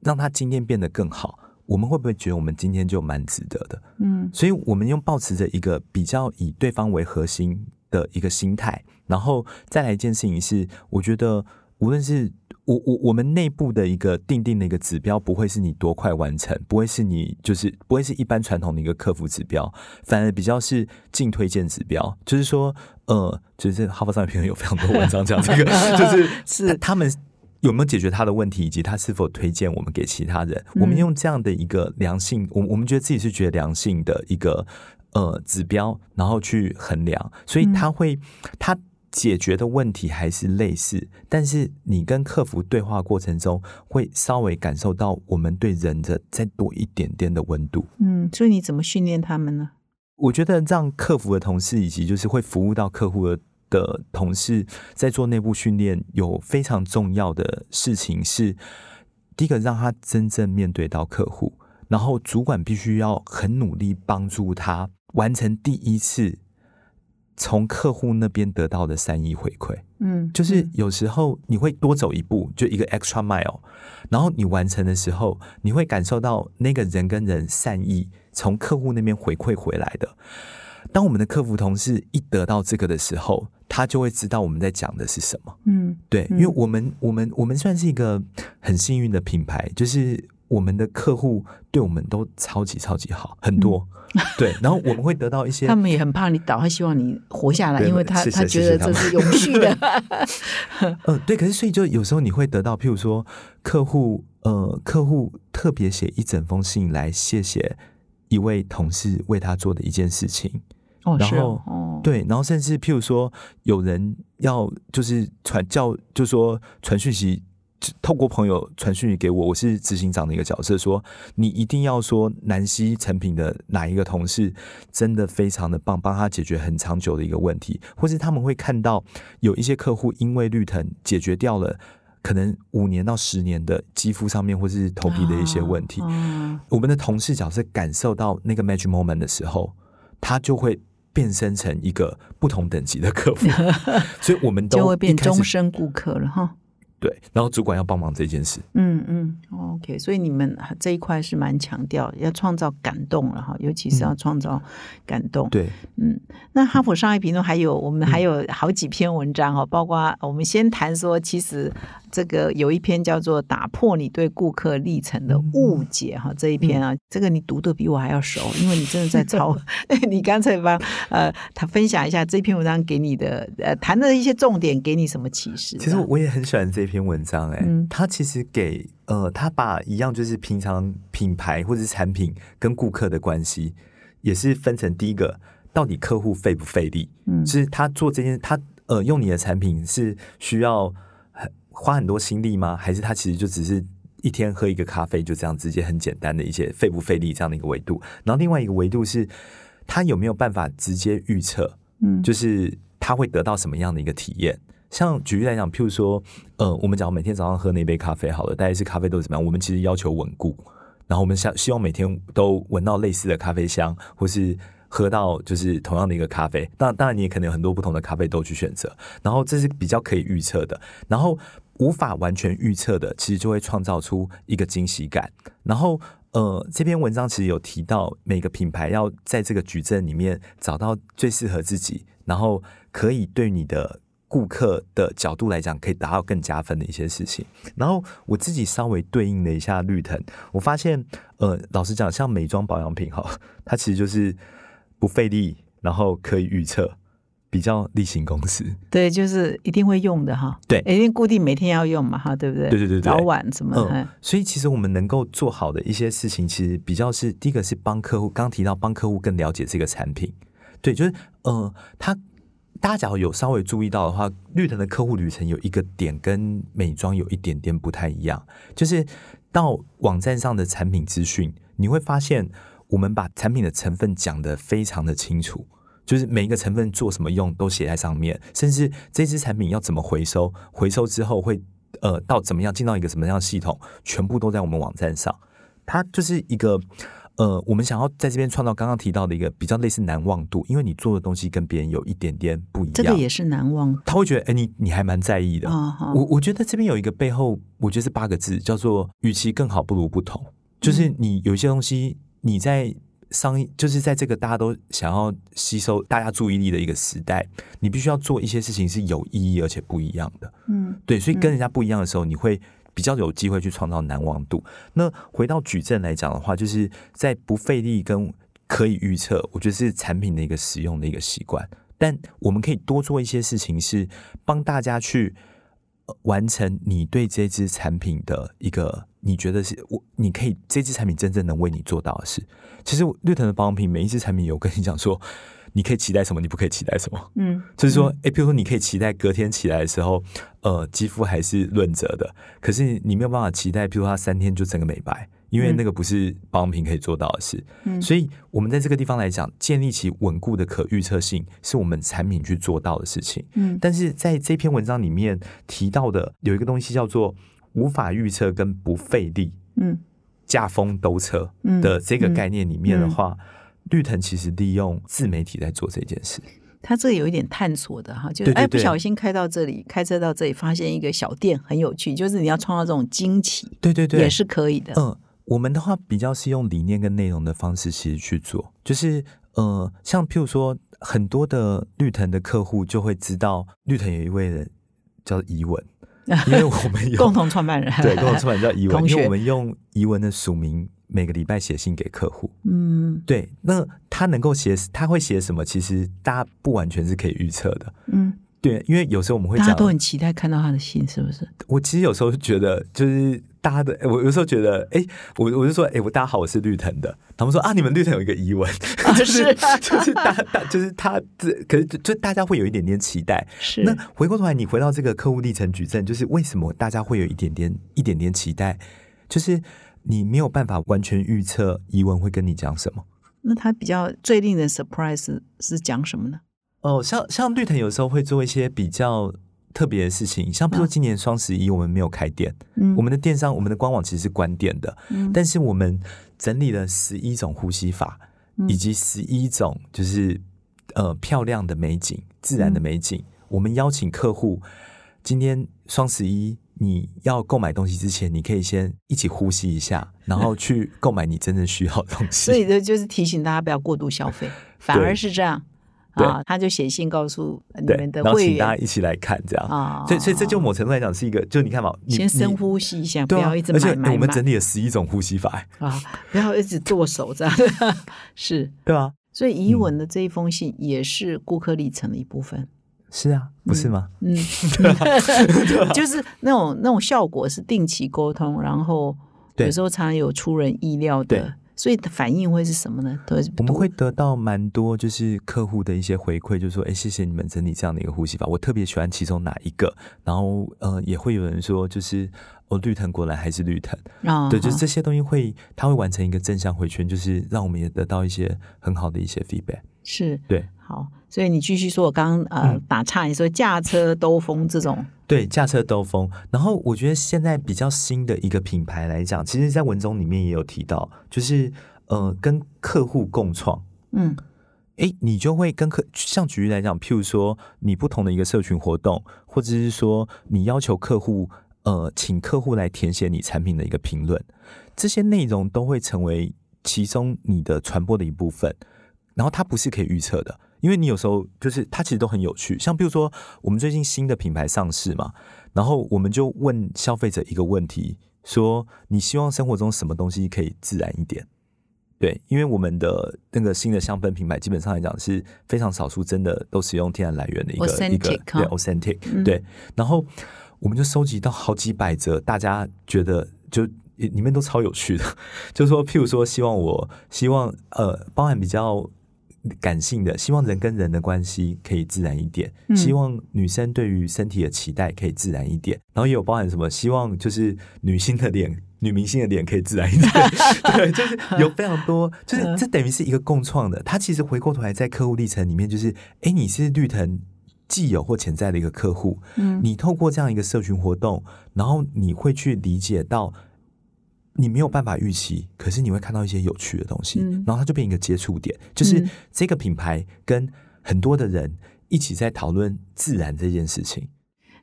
让他今天变得更好。我们会不会觉得我们今天就蛮值得的？嗯所以我们用保持着一个比较以对方为核心的一个心态，然后再来一件事情是，我觉得无论是我我我们内部的一个定定的一个指标，不会是你多快完成，不会是你就是不会是一般传统的一个客服指标，反而比较是净推荐指标，就是说，呃，就是哈佛商业评论有非常多文章讲这个，*laughs* 就是 *laughs* 是他他们。有没有解决他的问题，以及他是否推荐我们给其他人？我们嗯用这样的一个良性，我我们觉得自己是觉得良性的一个呃指标，然后去衡量，所以嗯他会他解决的问题还是类似，但是你跟客服对话过程中，会稍微感受到我们对人的再多一点点的温度。嗯，所以你怎么训练他们呢？我觉得让客服的同事以及就是会服务到客户的的同事在做内部训练，有非常重要的事情是，第一个让他真正面对到客户，然后主管必须要很努力帮助他完成第一次从客户那边得到的善意回馈。嗯，就是有时候你会多走一步，就一个 extra mile，然后你完成的时候，你会感受到那个人跟人善意从客户那边回馈回来的。当我们的客服同事一得到这个的时候，他就会知道我们在讲的是什么。嗯，对，因为我们我们我们算是一个很幸运的品牌，就是我们的客户对我们都超级超级好，很多。*laughs* 对，然后我们会得到一些，他们也很怕你倒，他希望你活下来，因为他他觉得这是永续的。*laughs* *laughs* 呃，对，可是所以就有时候你会得到，譬如说客户，呃，客户特别写一整封信来谢谢一位同事为他做的一件事情，哦，后哦，对，然后甚至譬如说有人要就是传叫，就说传讯息。透过朋友传讯息给我，我是执行长的一个角色，说你一定要说南溪成品的哪一个同事真的非常的棒，帮他解决很长久的一个问题，或是他们会看到有一些客户因为绿藤解决掉了可能五年到十年的肌肤上面或是头皮的一些问题，嗯。我们的同事角色感受到那个 magic moment 的时候，他就会变身成一个不同等级的客户，*laughs* 所以我们都就会变终身顾客了哈。对，然后主管要帮忙这件事。嗯嗯，OK，所以你们这一块是蛮强调要创造感动了哈，尤其是要创造感动。对，嗯，那哈佛商业评论还有我们还有好几篇文章哦，包括我们先谈说，其实这个有一篇叫做《打破你对顾客历程的误解》哈，这一篇啊，这个你读的比我还要熟，因为你真的在抄。*laughs* 你刚才帮呃他分享一下这篇文章给你的呃谈的一些重点，给你什么启示？其实我也很喜欢这篇文章、哎、嗯他其实给呃，他把一样就是平常品牌或者是产品跟顾客的关系，也是分成第一个，到底客户费不费力，嗯就是他做这件，他呃用你的产品是需要很花很多心力吗？还是他其实就只是一天喝一个咖啡就这样直接很简单的一些费不费力这样的一个维度？然后另外一个维度是，他有没有办法直接预测？嗯就是他会得到什么样的一个体验。像举例来讲，譬如说，呃，我们讲每天早上喝那杯咖啡好了，大概是咖啡豆怎么样？我们其实要求稳固，然后我们想希望每天都闻到类似的咖啡香，或是喝到就是同样的一个咖啡。当当然，你也可能有很多不同的咖啡豆去选择，然后这是比较可以预测的。然后无法完全预测的，其实就会创造出一个惊喜感。然后，呃，这篇文章其实有提到，每个品牌要在这个矩阵里面找到最适合自己，然后可以对你的顾客的角度来讲，可以达到更加分的一些事情。然后我自己稍微对应了一下绿藤，我发现，呃，老实讲，像美妆保养品哈，它其实就是不费力，然后可以预测，比较例行公司。对，就是一定会用的哈，对一定固定每天要用嘛哈，对不对？对对对对早晚什么的。嗯，所以其实我们能够做好的一些事情，其实比较是第一个是帮客户，刚提到帮客户更了解这个产品，对，就是呃，他大家假如有稍微注意到的话，绿藤的客户旅程有一个点跟美妆有一点点不太一样，就是到网站上的产品资讯，你会发现我们把产品的成分讲得非常的清楚。就是每一个成分做什么用都写在上面，甚至这支产品要怎么回收，回收之后会呃到怎么样进到一个什么样的系统，全部都在我们网站上。它就是一个呃，我们想要在这边创造刚刚提到的一个比较类似难忘度，因为你做的东西跟别人有一点点不一样，这个也是难忘他会觉得哎、你你还蛮在意的。我我觉得这边有一个背后，我觉得是八个字，叫做“与其更好，不如不同”。就是你有一些东西，你在商业，就是在这个大家都想要吸收大家注意力的一个时代，你必须要做一些事情是有意义而且不一样的。嗯对，所以跟人家不一样的时候，你会比较有机会去创造难忘度。那回到矩阵来讲的话，就是在不费力跟可以预测，我觉得是产品的一个使用的一个习惯。但我们可以多做一些事情，是帮大家去完成你对这支产品的一个，你觉得是我你可以这支产品真正能为你做到的事。其实绿藤的保养品每一支产品有跟你讲说，你可以期待什么，你不可以期待什么。嗯，就是说，哎、比如说你可以期待隔天起来的时候，呃，肌肤还是润泽的，可是你没有办法期待，比如说它三天就整个美白，因为嗯。那个不是保养品可以做到的事。嗯。所以我们在这个地方来讲，建立起稳固的可预测性，是我们产品去做到的事情。嗯。但是在这篇文章里面提到的有一个东西叫做无法预测跟不费力嗯。驾风兜车嗯。的这个嗯。概念里面的话，绿藤其实利用自媒体在做这件事。它这个有一点探索的哈，就是哎，不小心开到这里，开车到这里，发现一个小店很有趣，就是你要创造这种惊奇，对对对，也是可以的。嗯，我们的话比较是用理念跟内容的方式，其实去做，就是呃，像譬如说，很多的绿藤的客户就会知道，绿藤有一位人叫怡文，*laughs* 因为我们有 *laughs* 共同创办人，*laughs* 对共同创办人叫怡文，因为我们用怡文的署名，每个礼拜写信给客户。嗯对，那他能够写，他会写什么？其实大家不完全是可以预测的。嗯，对，因为有时候我们会讲，大家都很期待看到他的信，是不是？我其实有时候觉得，就是大家的，我有时候觉得，哎、我我就说，哎、我大家好，我是绿藤的。他们说啊，你们绿藤有一个疑问，就 *laughs* 是 *laughs* 就是大大就是他这，可是就就大家会有一点点期待。是那回过头来，你回到这个客户历程矩阵，就是为什么大家会有一点点一点点期待？就是你没有办法完全预测疑问会跟你讲什么。那他比较最令人 surprise 是讲什么呢？哦，像像绿藤有时候会做一些比较特别的事情，像比如说今年双十一我们没有开店，嗯我们的电商我们的官网其实是关店的，嗯但是我们整理了十一种呼吸法，嗯以及十一种就是呃漂亮的美景、自然的美景。我们邀请客户，今天双十一你要购买东西之前，你可以先一起呼吸一下，然后去购买你真正需要的东西。所以这 *laughs* 就是提醒大家不要过度消费，反而是这样对。啊，他就写信告诉你们，的会然后会请大家一起来看这样。啊，所以，所以这就某程度来讲是一个，就你看嘛，你先深呼吸一下，不要一直而且买买买我们整理了十一种呼吸法，啊，不要一直剁手这样，*laughs* 是。对吧？所以怡文的这一封信也是顾客历程的一部分，是啊，不是吗？嗯，*laughs* *laughs* 就是那种那种效果是定期沟通，然后有时候常常有出人意料的，所以反应会是什么呢？对我们会得到蛮多，就是客户的一些回馈，就说：“哎，谢谢你们整理这样的一个呼吸法，我特别喜欢其中哪一个。”然后呃，也会有人说，就是哦，绿藤果然还是绿藤，啊，对，就是这些东西会，它会完成一个正向回圈，就是让我们也得到一些很好的一些 feedback。是对好，所以你继续说，我刚刚呃嗯打岔，你说驾车兜风这种，对，驾车兜风。然后我觉得现在比较新的一个品牌来讲，其实在文中里面也有提到，就是呃，跟客户共创。嗯哎，你就会跟客，像举例来讲，譬如说你不同的一个社群活动，或者是说你要求客户，呃，请客户来填写你产品的一个评论，这些内容都会成为其中你的传播的一部分。然后它不是可以预测的，因为你有时候就是它其实都很有趣。像比如说我们最近新的品牌上市嘛，然后我们就问消费者一个问题，说你希望生活中什么东西可以自然一点？对，因为我们的那个新的香氛品牌，基本上来讲是非常少数，真的都使用天然来源的一个一个哈对 authentic，、嗯对。然后我们就收集到好几百则，大家觉得就里面都超有趣的，*laughs* 就是说，譬如说，希望我希望呃，包含比较。感性的，希望人跟人的关系可以自然一点，嗯。希望女生对于身体的期待可以自然一点，然后也有包含什么，希望就是女性的脸、*laughs* 女明星的脸可以自然一点，*laughs* 对，就是有非常多，就是这等于是一个共创的。它其实回过头来在客户历程里面，就是哎，你是绿藤既有或潜在的一个客户，嗯。你透过这样一个社群活动，然后你会去理解到。你没有办法预期，可是你会看到一些有趣的东西，嗯然后它就变一个接触点，就是嗯这个品牌跟很多的人一起在讨论自然这件事情。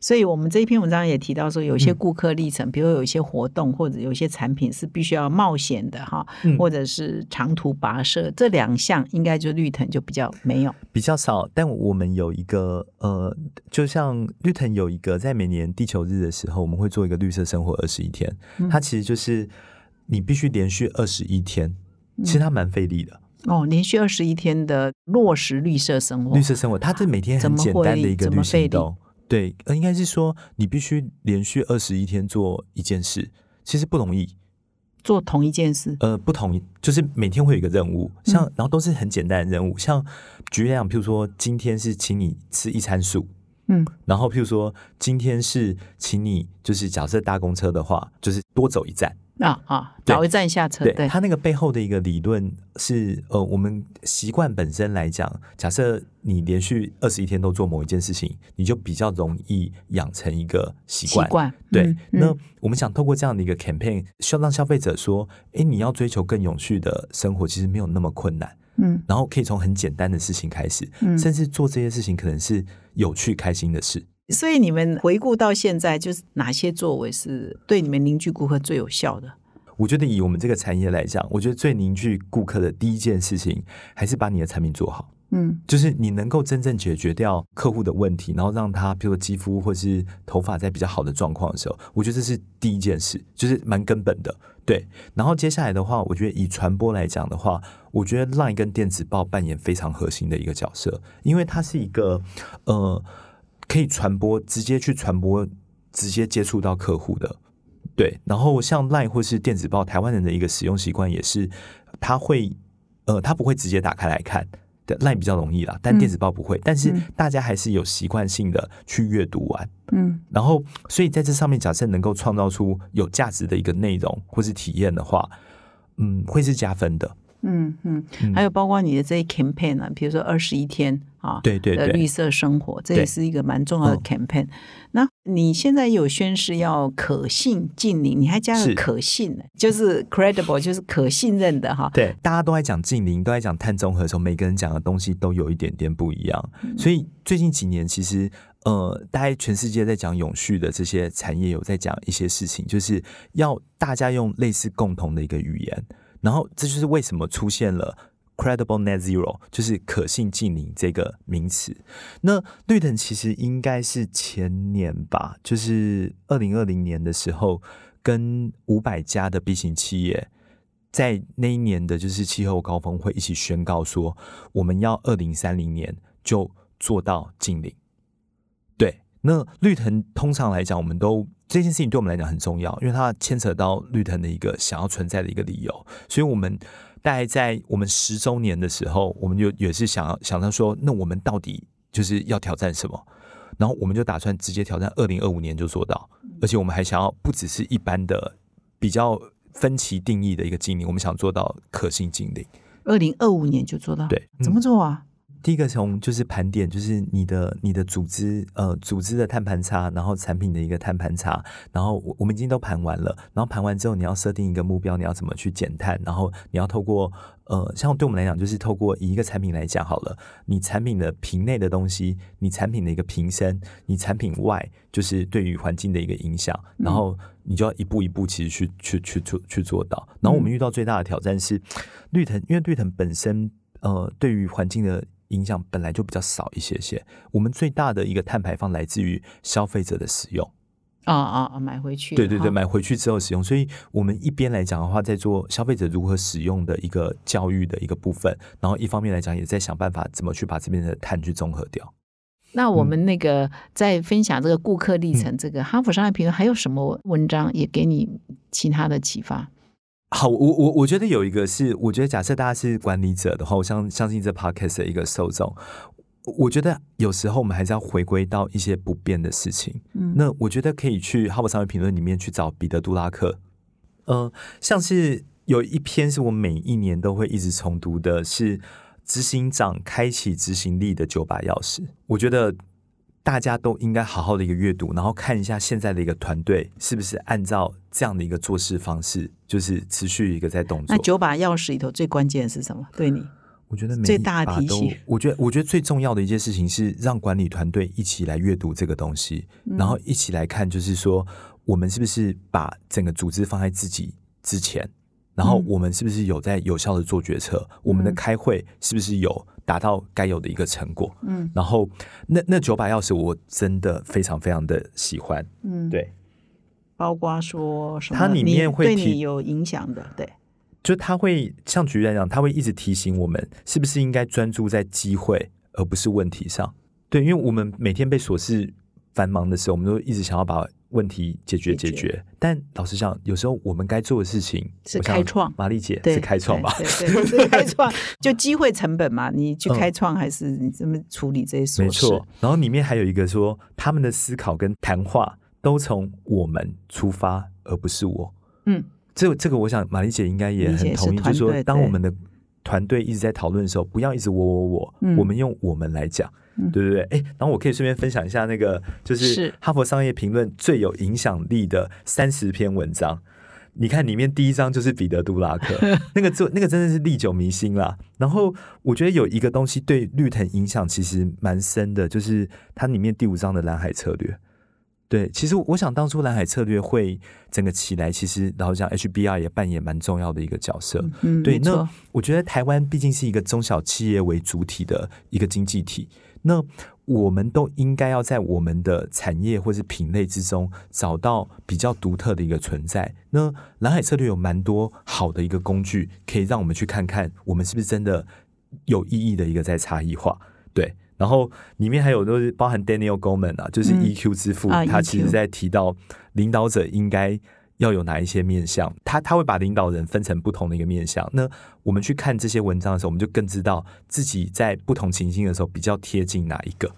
所以我们这一篇文章也提到说，有一些嗯顾客历程，比如有一些活动或者有一些产品是必须要冒险的哈，嗯或者是长途跋涉，这两项应该就绿藤就比较没有。比较少，但我们有一个呃，就像绿藤有一个在每年地球日的时候，我们会做一个绿色生活二十一天，嗯它其实就是你必须连续二十一天，其实它蛮费力的。哦，连续二十一天的落实绿色生活，绿色生活，它是每天很简单的一个行动。对，呃，应该是说你必须连续二十一天做一件事，其实不容易。做同一件事，呃，不同就是每天会有一个任务，嗯像、然后都是很简单的任务，像举例来讲，譬如说今天是请你吃一餐素，嗯然后譬如说今天是请你就是假设搭公车的话，就是多走一站。啊啊，对早一站下车，对，对，它那个背后的一个理论是，呃，我们习惯本身来讲，假设你连续二十一天都做某一件事情，你就比较容易养成一个习惯。习惯，对，嗯那嗯我们想透过这样的一个 campaign，需要让消费者说，哎，你要追求更永续的生活，其实没有那么困难。嗯，然后可以从很简单的事情开始，嗯，甚至做这些事情可能是有趣开心的事。所以你们回顾到现在，就是哪些作为是对你们凝聚顾客最有效的？我觉得以我们这个产业来讲，我觉得最凝聚顾客的第一件事情，还是把你的产品做好。嗯，就是你能够真正解决掉客户的问题，然后让他，比如说肌肤或是头发在比较好的状况的时候，我觉得这是第一件事，就是蛮根本的。对，然后接下来的话，我觉得以传播来讲的话，我觉得 Line 跟电子报扮演非常核心的一个角色，因为它是一个呃可以传播，直接去传播，直接接触到客户的。对，然后像 Line 或是电子报，台湾人的一个使用习惯也是，他会呃，他不会直接打开来看。赖比较容易啦，但电子报不会。但是大家还是有习惯性的去阅读完，嗯，然后所以在这上面，假设能够创造出有价值的一个内容或是体验的话，嗯，会是加分的。嗯嗯，还有包括你的这些 campaign 啊，比如说二十一天啊，对对对，绿色生活，这也是一个蛮重要的 campaign。那你现在有宣誓要可信、近邻，你还加了可信，就是 credible，就是可信任的哈。对，大家都在讲近邻，都在讲碳中和的时候，每个人讲的东西都有一点点不一样。所以最近几年，其实呃，大概全世界在讲永续的这些产业，有在讲一些事情，就是要大家用类似共同的一个语言。然后，这就是为什么出现了 “credible net zero”，就是可信近零这个名词。那绿藤其实应该是前年吧，就是二零二零年的时候，跟五百家的 B 型企业，在那一年的就是气候高峰会一起宣告说，我们要二零三零年就做到近零。对，那绿藤通常来讲，我们都。这件事情对我们来讲很重要，因为它牵扯到绿藤的一个想要存在的一个理由，所以我们大概在我们十周年的时候，我们就也是想要想到说，那我们到底就是要挑战什么？然后我们就打算直接挑战二零二五年就做到，而且我们还想要不只是一般的比较分歧定义的一个经理，我们想做到可信经理，二零二五年就做到，对，怎么做啊？第一个从就是盘点，就是你的你的组织呃组织的碳盘差，然后产品的一个碳盘差，然后我我们已经都盘完了，然后盘完之后你要设定一个目标，你要怎么去减碳，然后你要透过呃像对我们来讲，就是透过以一个产品来讲好了，你产品的瓶内的东西，你产品的一个瓶身，你产品外就是对于环境的一个影响，然后你就要一步一步其实去去去做去做到。然后我们遇到最大的挑战是绿藤，因为绿藤本身呃对于环境的影响本来就比较少一些些，我们最大的一个碳排放来自于消费者的使用。啊啊啊！买回去，对对对，买回去之后使用，所以我们一边来讲的话，在做消费者如何使用的一个教育的一个部分，然后一方面来讲，也在想办法怎么去把这边的碳去综合掉。那我们那个在分享这个顾客历程，这个哈佛商业评论还有什么文章也给你其他的启发？好，我我我觉得有一个是，我觉得假设大家是管理者的话，我相相信这 podcast 的一个受众，我觉得有时候我们还是要回归到一些不变的事情。嗯，那我觉得可以去哈佛商业评论里面去找彼得·杜拉克。呃，像是有一篇是我每一年都会一直重读的，是执行长开启执行力的九把钥匙。我觉得。大家都应该好好的一个阅读，然后看一下现在的一个团队是不是按照这样的一个做事方式，就是持续一个在动作。那九把钥匙里头最关键的是什么？对你，我觉得最大的提醒，我觉得我觉得最重要的一件事情是让管理团队一起来阅读这个东西，然后一起来看，就是说我们是不是把整个组织放在自己之前，然后我们是不是有在有效的做决策，我们的开会是不是有。达到该有的一个成果，嗯，然后那那九把钥匙我真的非常非常的喜欢，嗯，对，包括说什么，它里面会对你有影响的，对，就他会像举例来讲，他会一直提醒我们，是不是应该专注在机会而不是问题上，对，因为我们每天被琐事繁忙的时候，我们都一直想要把。问题解决解决，但老实讲，有时候我们该做的事情是开创。玛丽姐是开创吧？对，是 *laughs* 开创，就机会成本嘛。你去开创还是你怎么处理这些琐事？没错。然后里面还有一个说，他们的思考跟谈话都从我们出发，而不是我。嗯，这这个我想玛丽姐应该也很同意，就是说，当我们的团队一直在讨论的时候，不要一直我我我，我们用我们来讲。对不对，哎，然后我可以顺便分享一下那个，就是《哈佛商业评论》最有影响力的三十篇文章。你看里面第一章就是彼得·杜拉克，*laughs* 那个做那个真的是历久弥新啦。然后我觉得有一个东西对绿藤影响其实蛮深的，就是它里面第五章的蓝海策略。对，其实我想当初蓝海策略会整个起来，其实然后讲 HBR 也扮演蛮重要的一个角色。嗯，对，那我觉得台湾毕竟是一个中小企业为主体的一个经济体，那我们都应该要在我们的产业或是品类之中找到比较独特的一个存在。那蓝海策略有蛮多好的一个工具，可以让我们去看看我们是不是真的有意义的一个在差异化。对。然后里面还有都是包含 Daniel Goleman 啊，就是 EQ 之父，他其实在提到领导者应该要有哪一些面相，他他会把领导人分成不同的一个面相。那我们去看这些文章的时候，我们就更知道自己在不同情境的时候比较贴近哪一个。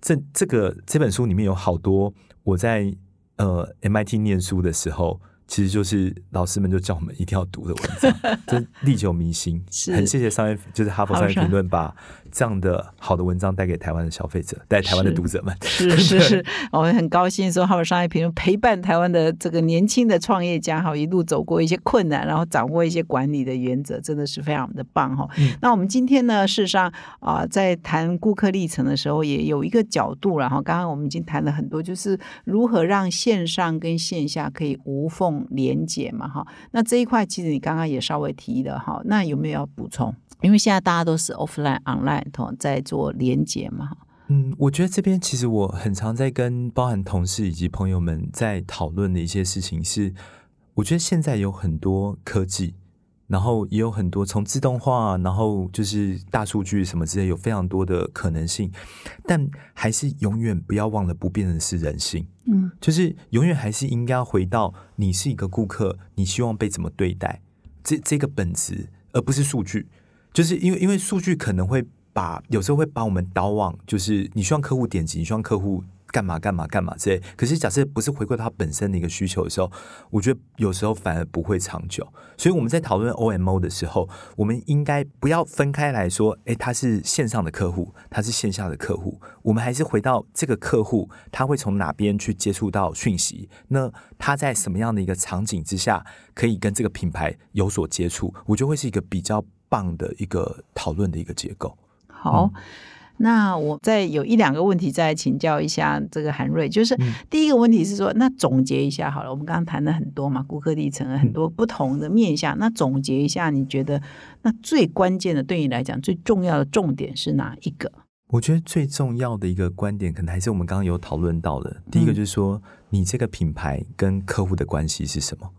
这这个这本书里面有好多我在呃 MIT 念书的时候。其实就是老师们就叫我们一定要读的文章，*laughs* 就历久弥新。很谢谢商业，就是哈佛商业评论把这样的好的文章带给台湾的消费者，带台湾的读者们。是是 *laughs* 是，我们很高兴说哈佛商业评论陪伴台湾的这个年轻的创业家哈，一路走过一些困难，然后掌握一些管理的原则，真的是非常的棒哈。那我们今天呢，事实上啊，在谈顾客历程的时候，也有一个角度，然后刚刚我们已经谈了很多，就是如何让线上跟线下可以无缝。连接嘛，哈，那这一块其实你刚刚也稍微提了，哈，那有没有要补充？因为现在大家都是 offline online 同在做连接嘛，嗯，我觉得这边其实我很常在跟包含同事以及朋友们在讨论的一些事情是，我觉得现在有很多科技。然后也有很多从自动化，然后就是大数据什么之类，有非常多的可能性，但还是永远不要忘了不变的是人性。嗯，就是永远还是应该要回到你是一个顾客，你希望被怎么对待，这这个本质，而不是数据。就是因为因为数据可能会把有时候会把我们导往，就是你希望客户点击，你希望客户。干嘛干嘛干嘛之类，可是假设不是回归它本身的一个需求的时候，我觉得有时候反而不会长久。所以我们在讨论 OMO 的时候，我们应该不要分开来说，哎，他是线上的客户，他是线下的客户，我们还是回到这个客户，他会从哪边去接触到讯息？那他在什么样的一个场景之下可以跟这个品牌有所接触？我觉得会是一个比较棒的一个讨论的一个结构。好。那我再有一两个问题再请教一下这个韩瑞，就是第一个问题是说，那总结一下好了，我们刚刚谈了很多嘛，顾客历程很多不同的面向，那总结一下，你觉得那最关键的对你来讲最重要的重点是哪一个？我觉得最重要的一个观点，可能还是我们刚刚有讨论到的，第一个就是说，你这个品牌跟客户的关系是什么，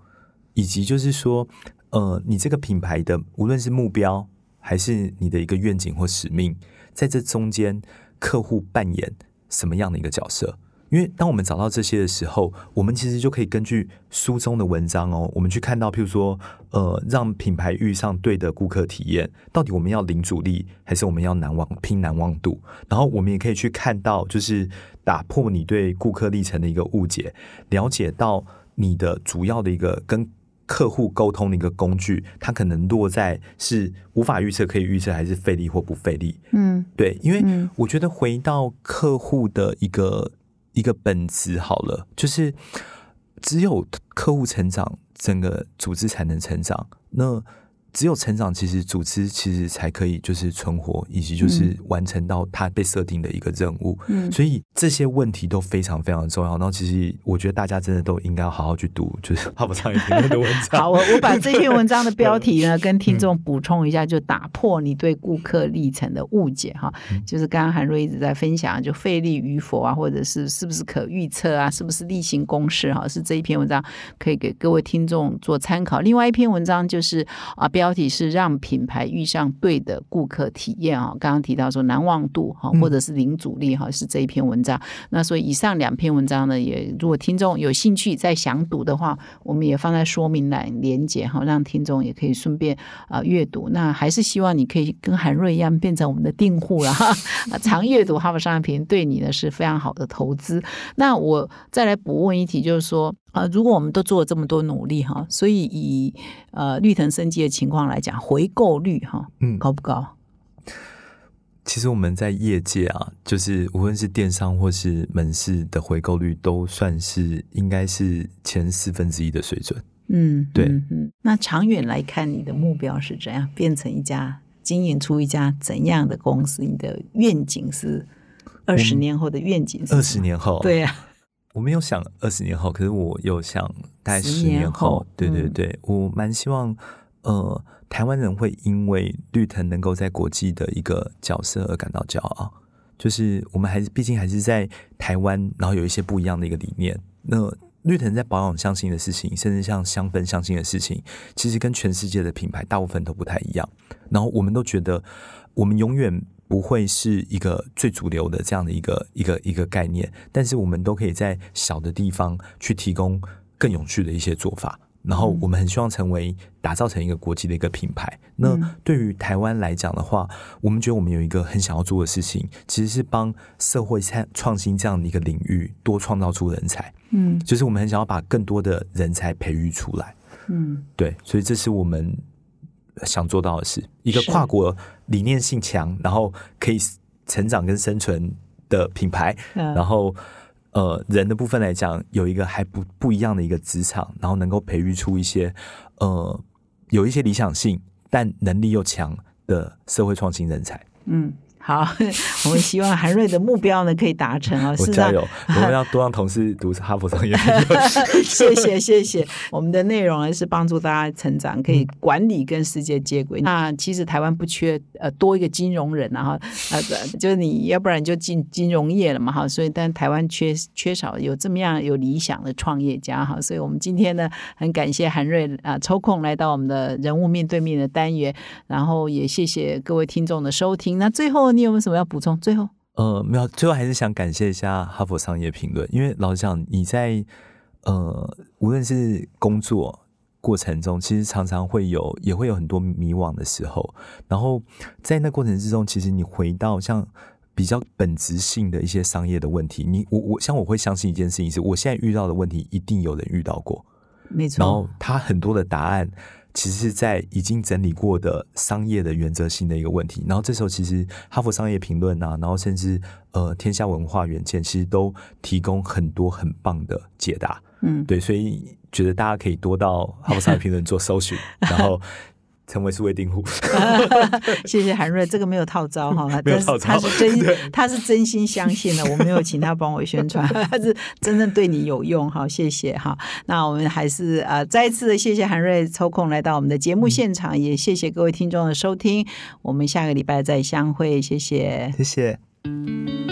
以及就是说，呃，你这个品牌的无论是目标还是你的一个愿景或使命。在这中间，客户扮演什么样的一个角色？因为当我们找到这些的时候，我们其实就可以根据书中的文章哦，我们去看到，譬如说，呃，让品牌遇上对的顾客体验，到底我们要零阻力，还是我们要难忘拼难忘度？然后我们也可以去看到，就是打破你对顾客历程的一个误解，了解到你的主要的一个跟。客户沟通的一个工具，它可能落在是无法预测，可以预测，还是费力或不费力？嗯，对，因为我觉得回到客户的一个一个本质好了，就是只有客户成长，整个组织才能成长。那只有成长，其实组织其实才可以就是存活，以及就是完成到它被设定的一个任务。嗯，所以这些问题都非常非常重要。然后，其实我觉得大家真的都应该要好好去读，就是哈佛商业评论的文章。好，我 *laughs* 我把这篇文章的标题呢，跟听众补充一下，就打破你对顾客历程的误解哈。就是刚刚韩瑞一直在分享，就费力与否啊，或者是是不是可预测啊，是不是例行公事哈，是这一篇文章可以给各位听众做参考。另外一篇文章就是啊。标题是让品牌遇上对的顾客体验啊，刚刚提到说难忘度哈，或者是零阻力哈，是这一篇文章。那所以以上两篇文章呢，也如果听众有兴趣再想读的话，我们也放在说明栏连接哈，让听众也可以顺便啊阅读。那还是希望你可以跟韩瑞一样变成我们的订户了哈，*laughs* 常阅读哈佛商业评对你呢是非常好的投资。那我再来补问一题，就是说。啊，如果我们都做了这么多努力哈，所以以呃绿藤生机的情况来讲，回购率哈，嗯，高不高？其实我们在业界啊，就是无论是电商或是门市的回购率，都算是应该是前四分之一的水准。嗯，对嗯嗯。那长远来看，你的目标是怎样？变成一家经营出一家怎样的公司？你的愿景是二十年后的愿景是？二十年后，对呀、我没有想二十年后，可是我有想大概十年年后后。对对嗯对，我蛮希望，呃，台湾人会因为绿藤能够在国际的一个角色而感到骄傲。就是我们还是毕竟还是在台湾，然后有一些不一样的一个理念。那绿藤在保养相信的事情，甚至像香氛相信的事情，其实跟全世界的品牌大部分都不太一样。然后我们都觉得，我们永远不会是一个最主流的这样的一个一个一个概念，但是我们都可以在小的地方去提供更有趣的一些做法。然后我们很希望成为打造成一个国际的一个品牌。那嗯对于台湾来讲的话，我们觉得我们有一个很想要做的事情，其实是帮社会创创新这样的一个领域多创造出人才。嗯就是我们很想要把更多的人才培育出来。嗯对，所以这是我们想做到的事，一个跨国理念性强，然后可以成长跟生存的品牌。嗯然后呃，人的部分来讲，有一个还不不一样的一个职场，然后能够培育出一些呃有一些理想性，但能力又强的社会创新人才。嗯。好，*laughs* 我们希望韩瑞的目标呢可以达成啊！*laughs* 我加油，*laughs* 我们要多让同事读哈佛商业评。谢谢谢谢，我们的内容呢是帮助大家成长，可以嗯管理跟世界接轨。那其实台湾不缺呃多一个金融人啊哈，呃就是你要不然就进金融业了嘛哈，所以但台湾缺缺少有这么样有理想的创业家哈，所以我们今天呢很感谢韩瑞啊、抽空来到我们的人物面对面的单元，然后也谢谢各位听众的收听。那最后你有没有什么要补充？最后。呃，没有，最后还是想感谢一下哈佛商业评论，因为老实讲，你在呃，无论是工作过程中，其实常常会有，也会有很多迷惘的时候。然后在那过程之中，其实你回到像比较本质性的一些商业的问题，你我我像我会相信一件事情是，我现在遇到的问题，一定有人遇到过。没错然后他，很多的答案其实是在已经整理过的商业的原则性的一个问题。然后这时候其实哈佛商业评论啊，然后甚至呃天下文化远见，其实都提供很多很棒的解答。嗯，对，所以觉得大家可以多到哈佛商业评论做搜寻，*laughs* 然后成为数位订户。*laughs* 谢谢韩瑞，这个没有套招哈，*laughs* 没有套招他是真 *laughs* 他是真心相信的，我没有请他帮我宣传，他是真正对你有用哈，谢谢哈。那我们还是呃再一次的谢谢韩瑞抽空来到我们的节目现场，也谢谢各位听众的收听，我们下个礼拜再相会，谢谢。谢谢。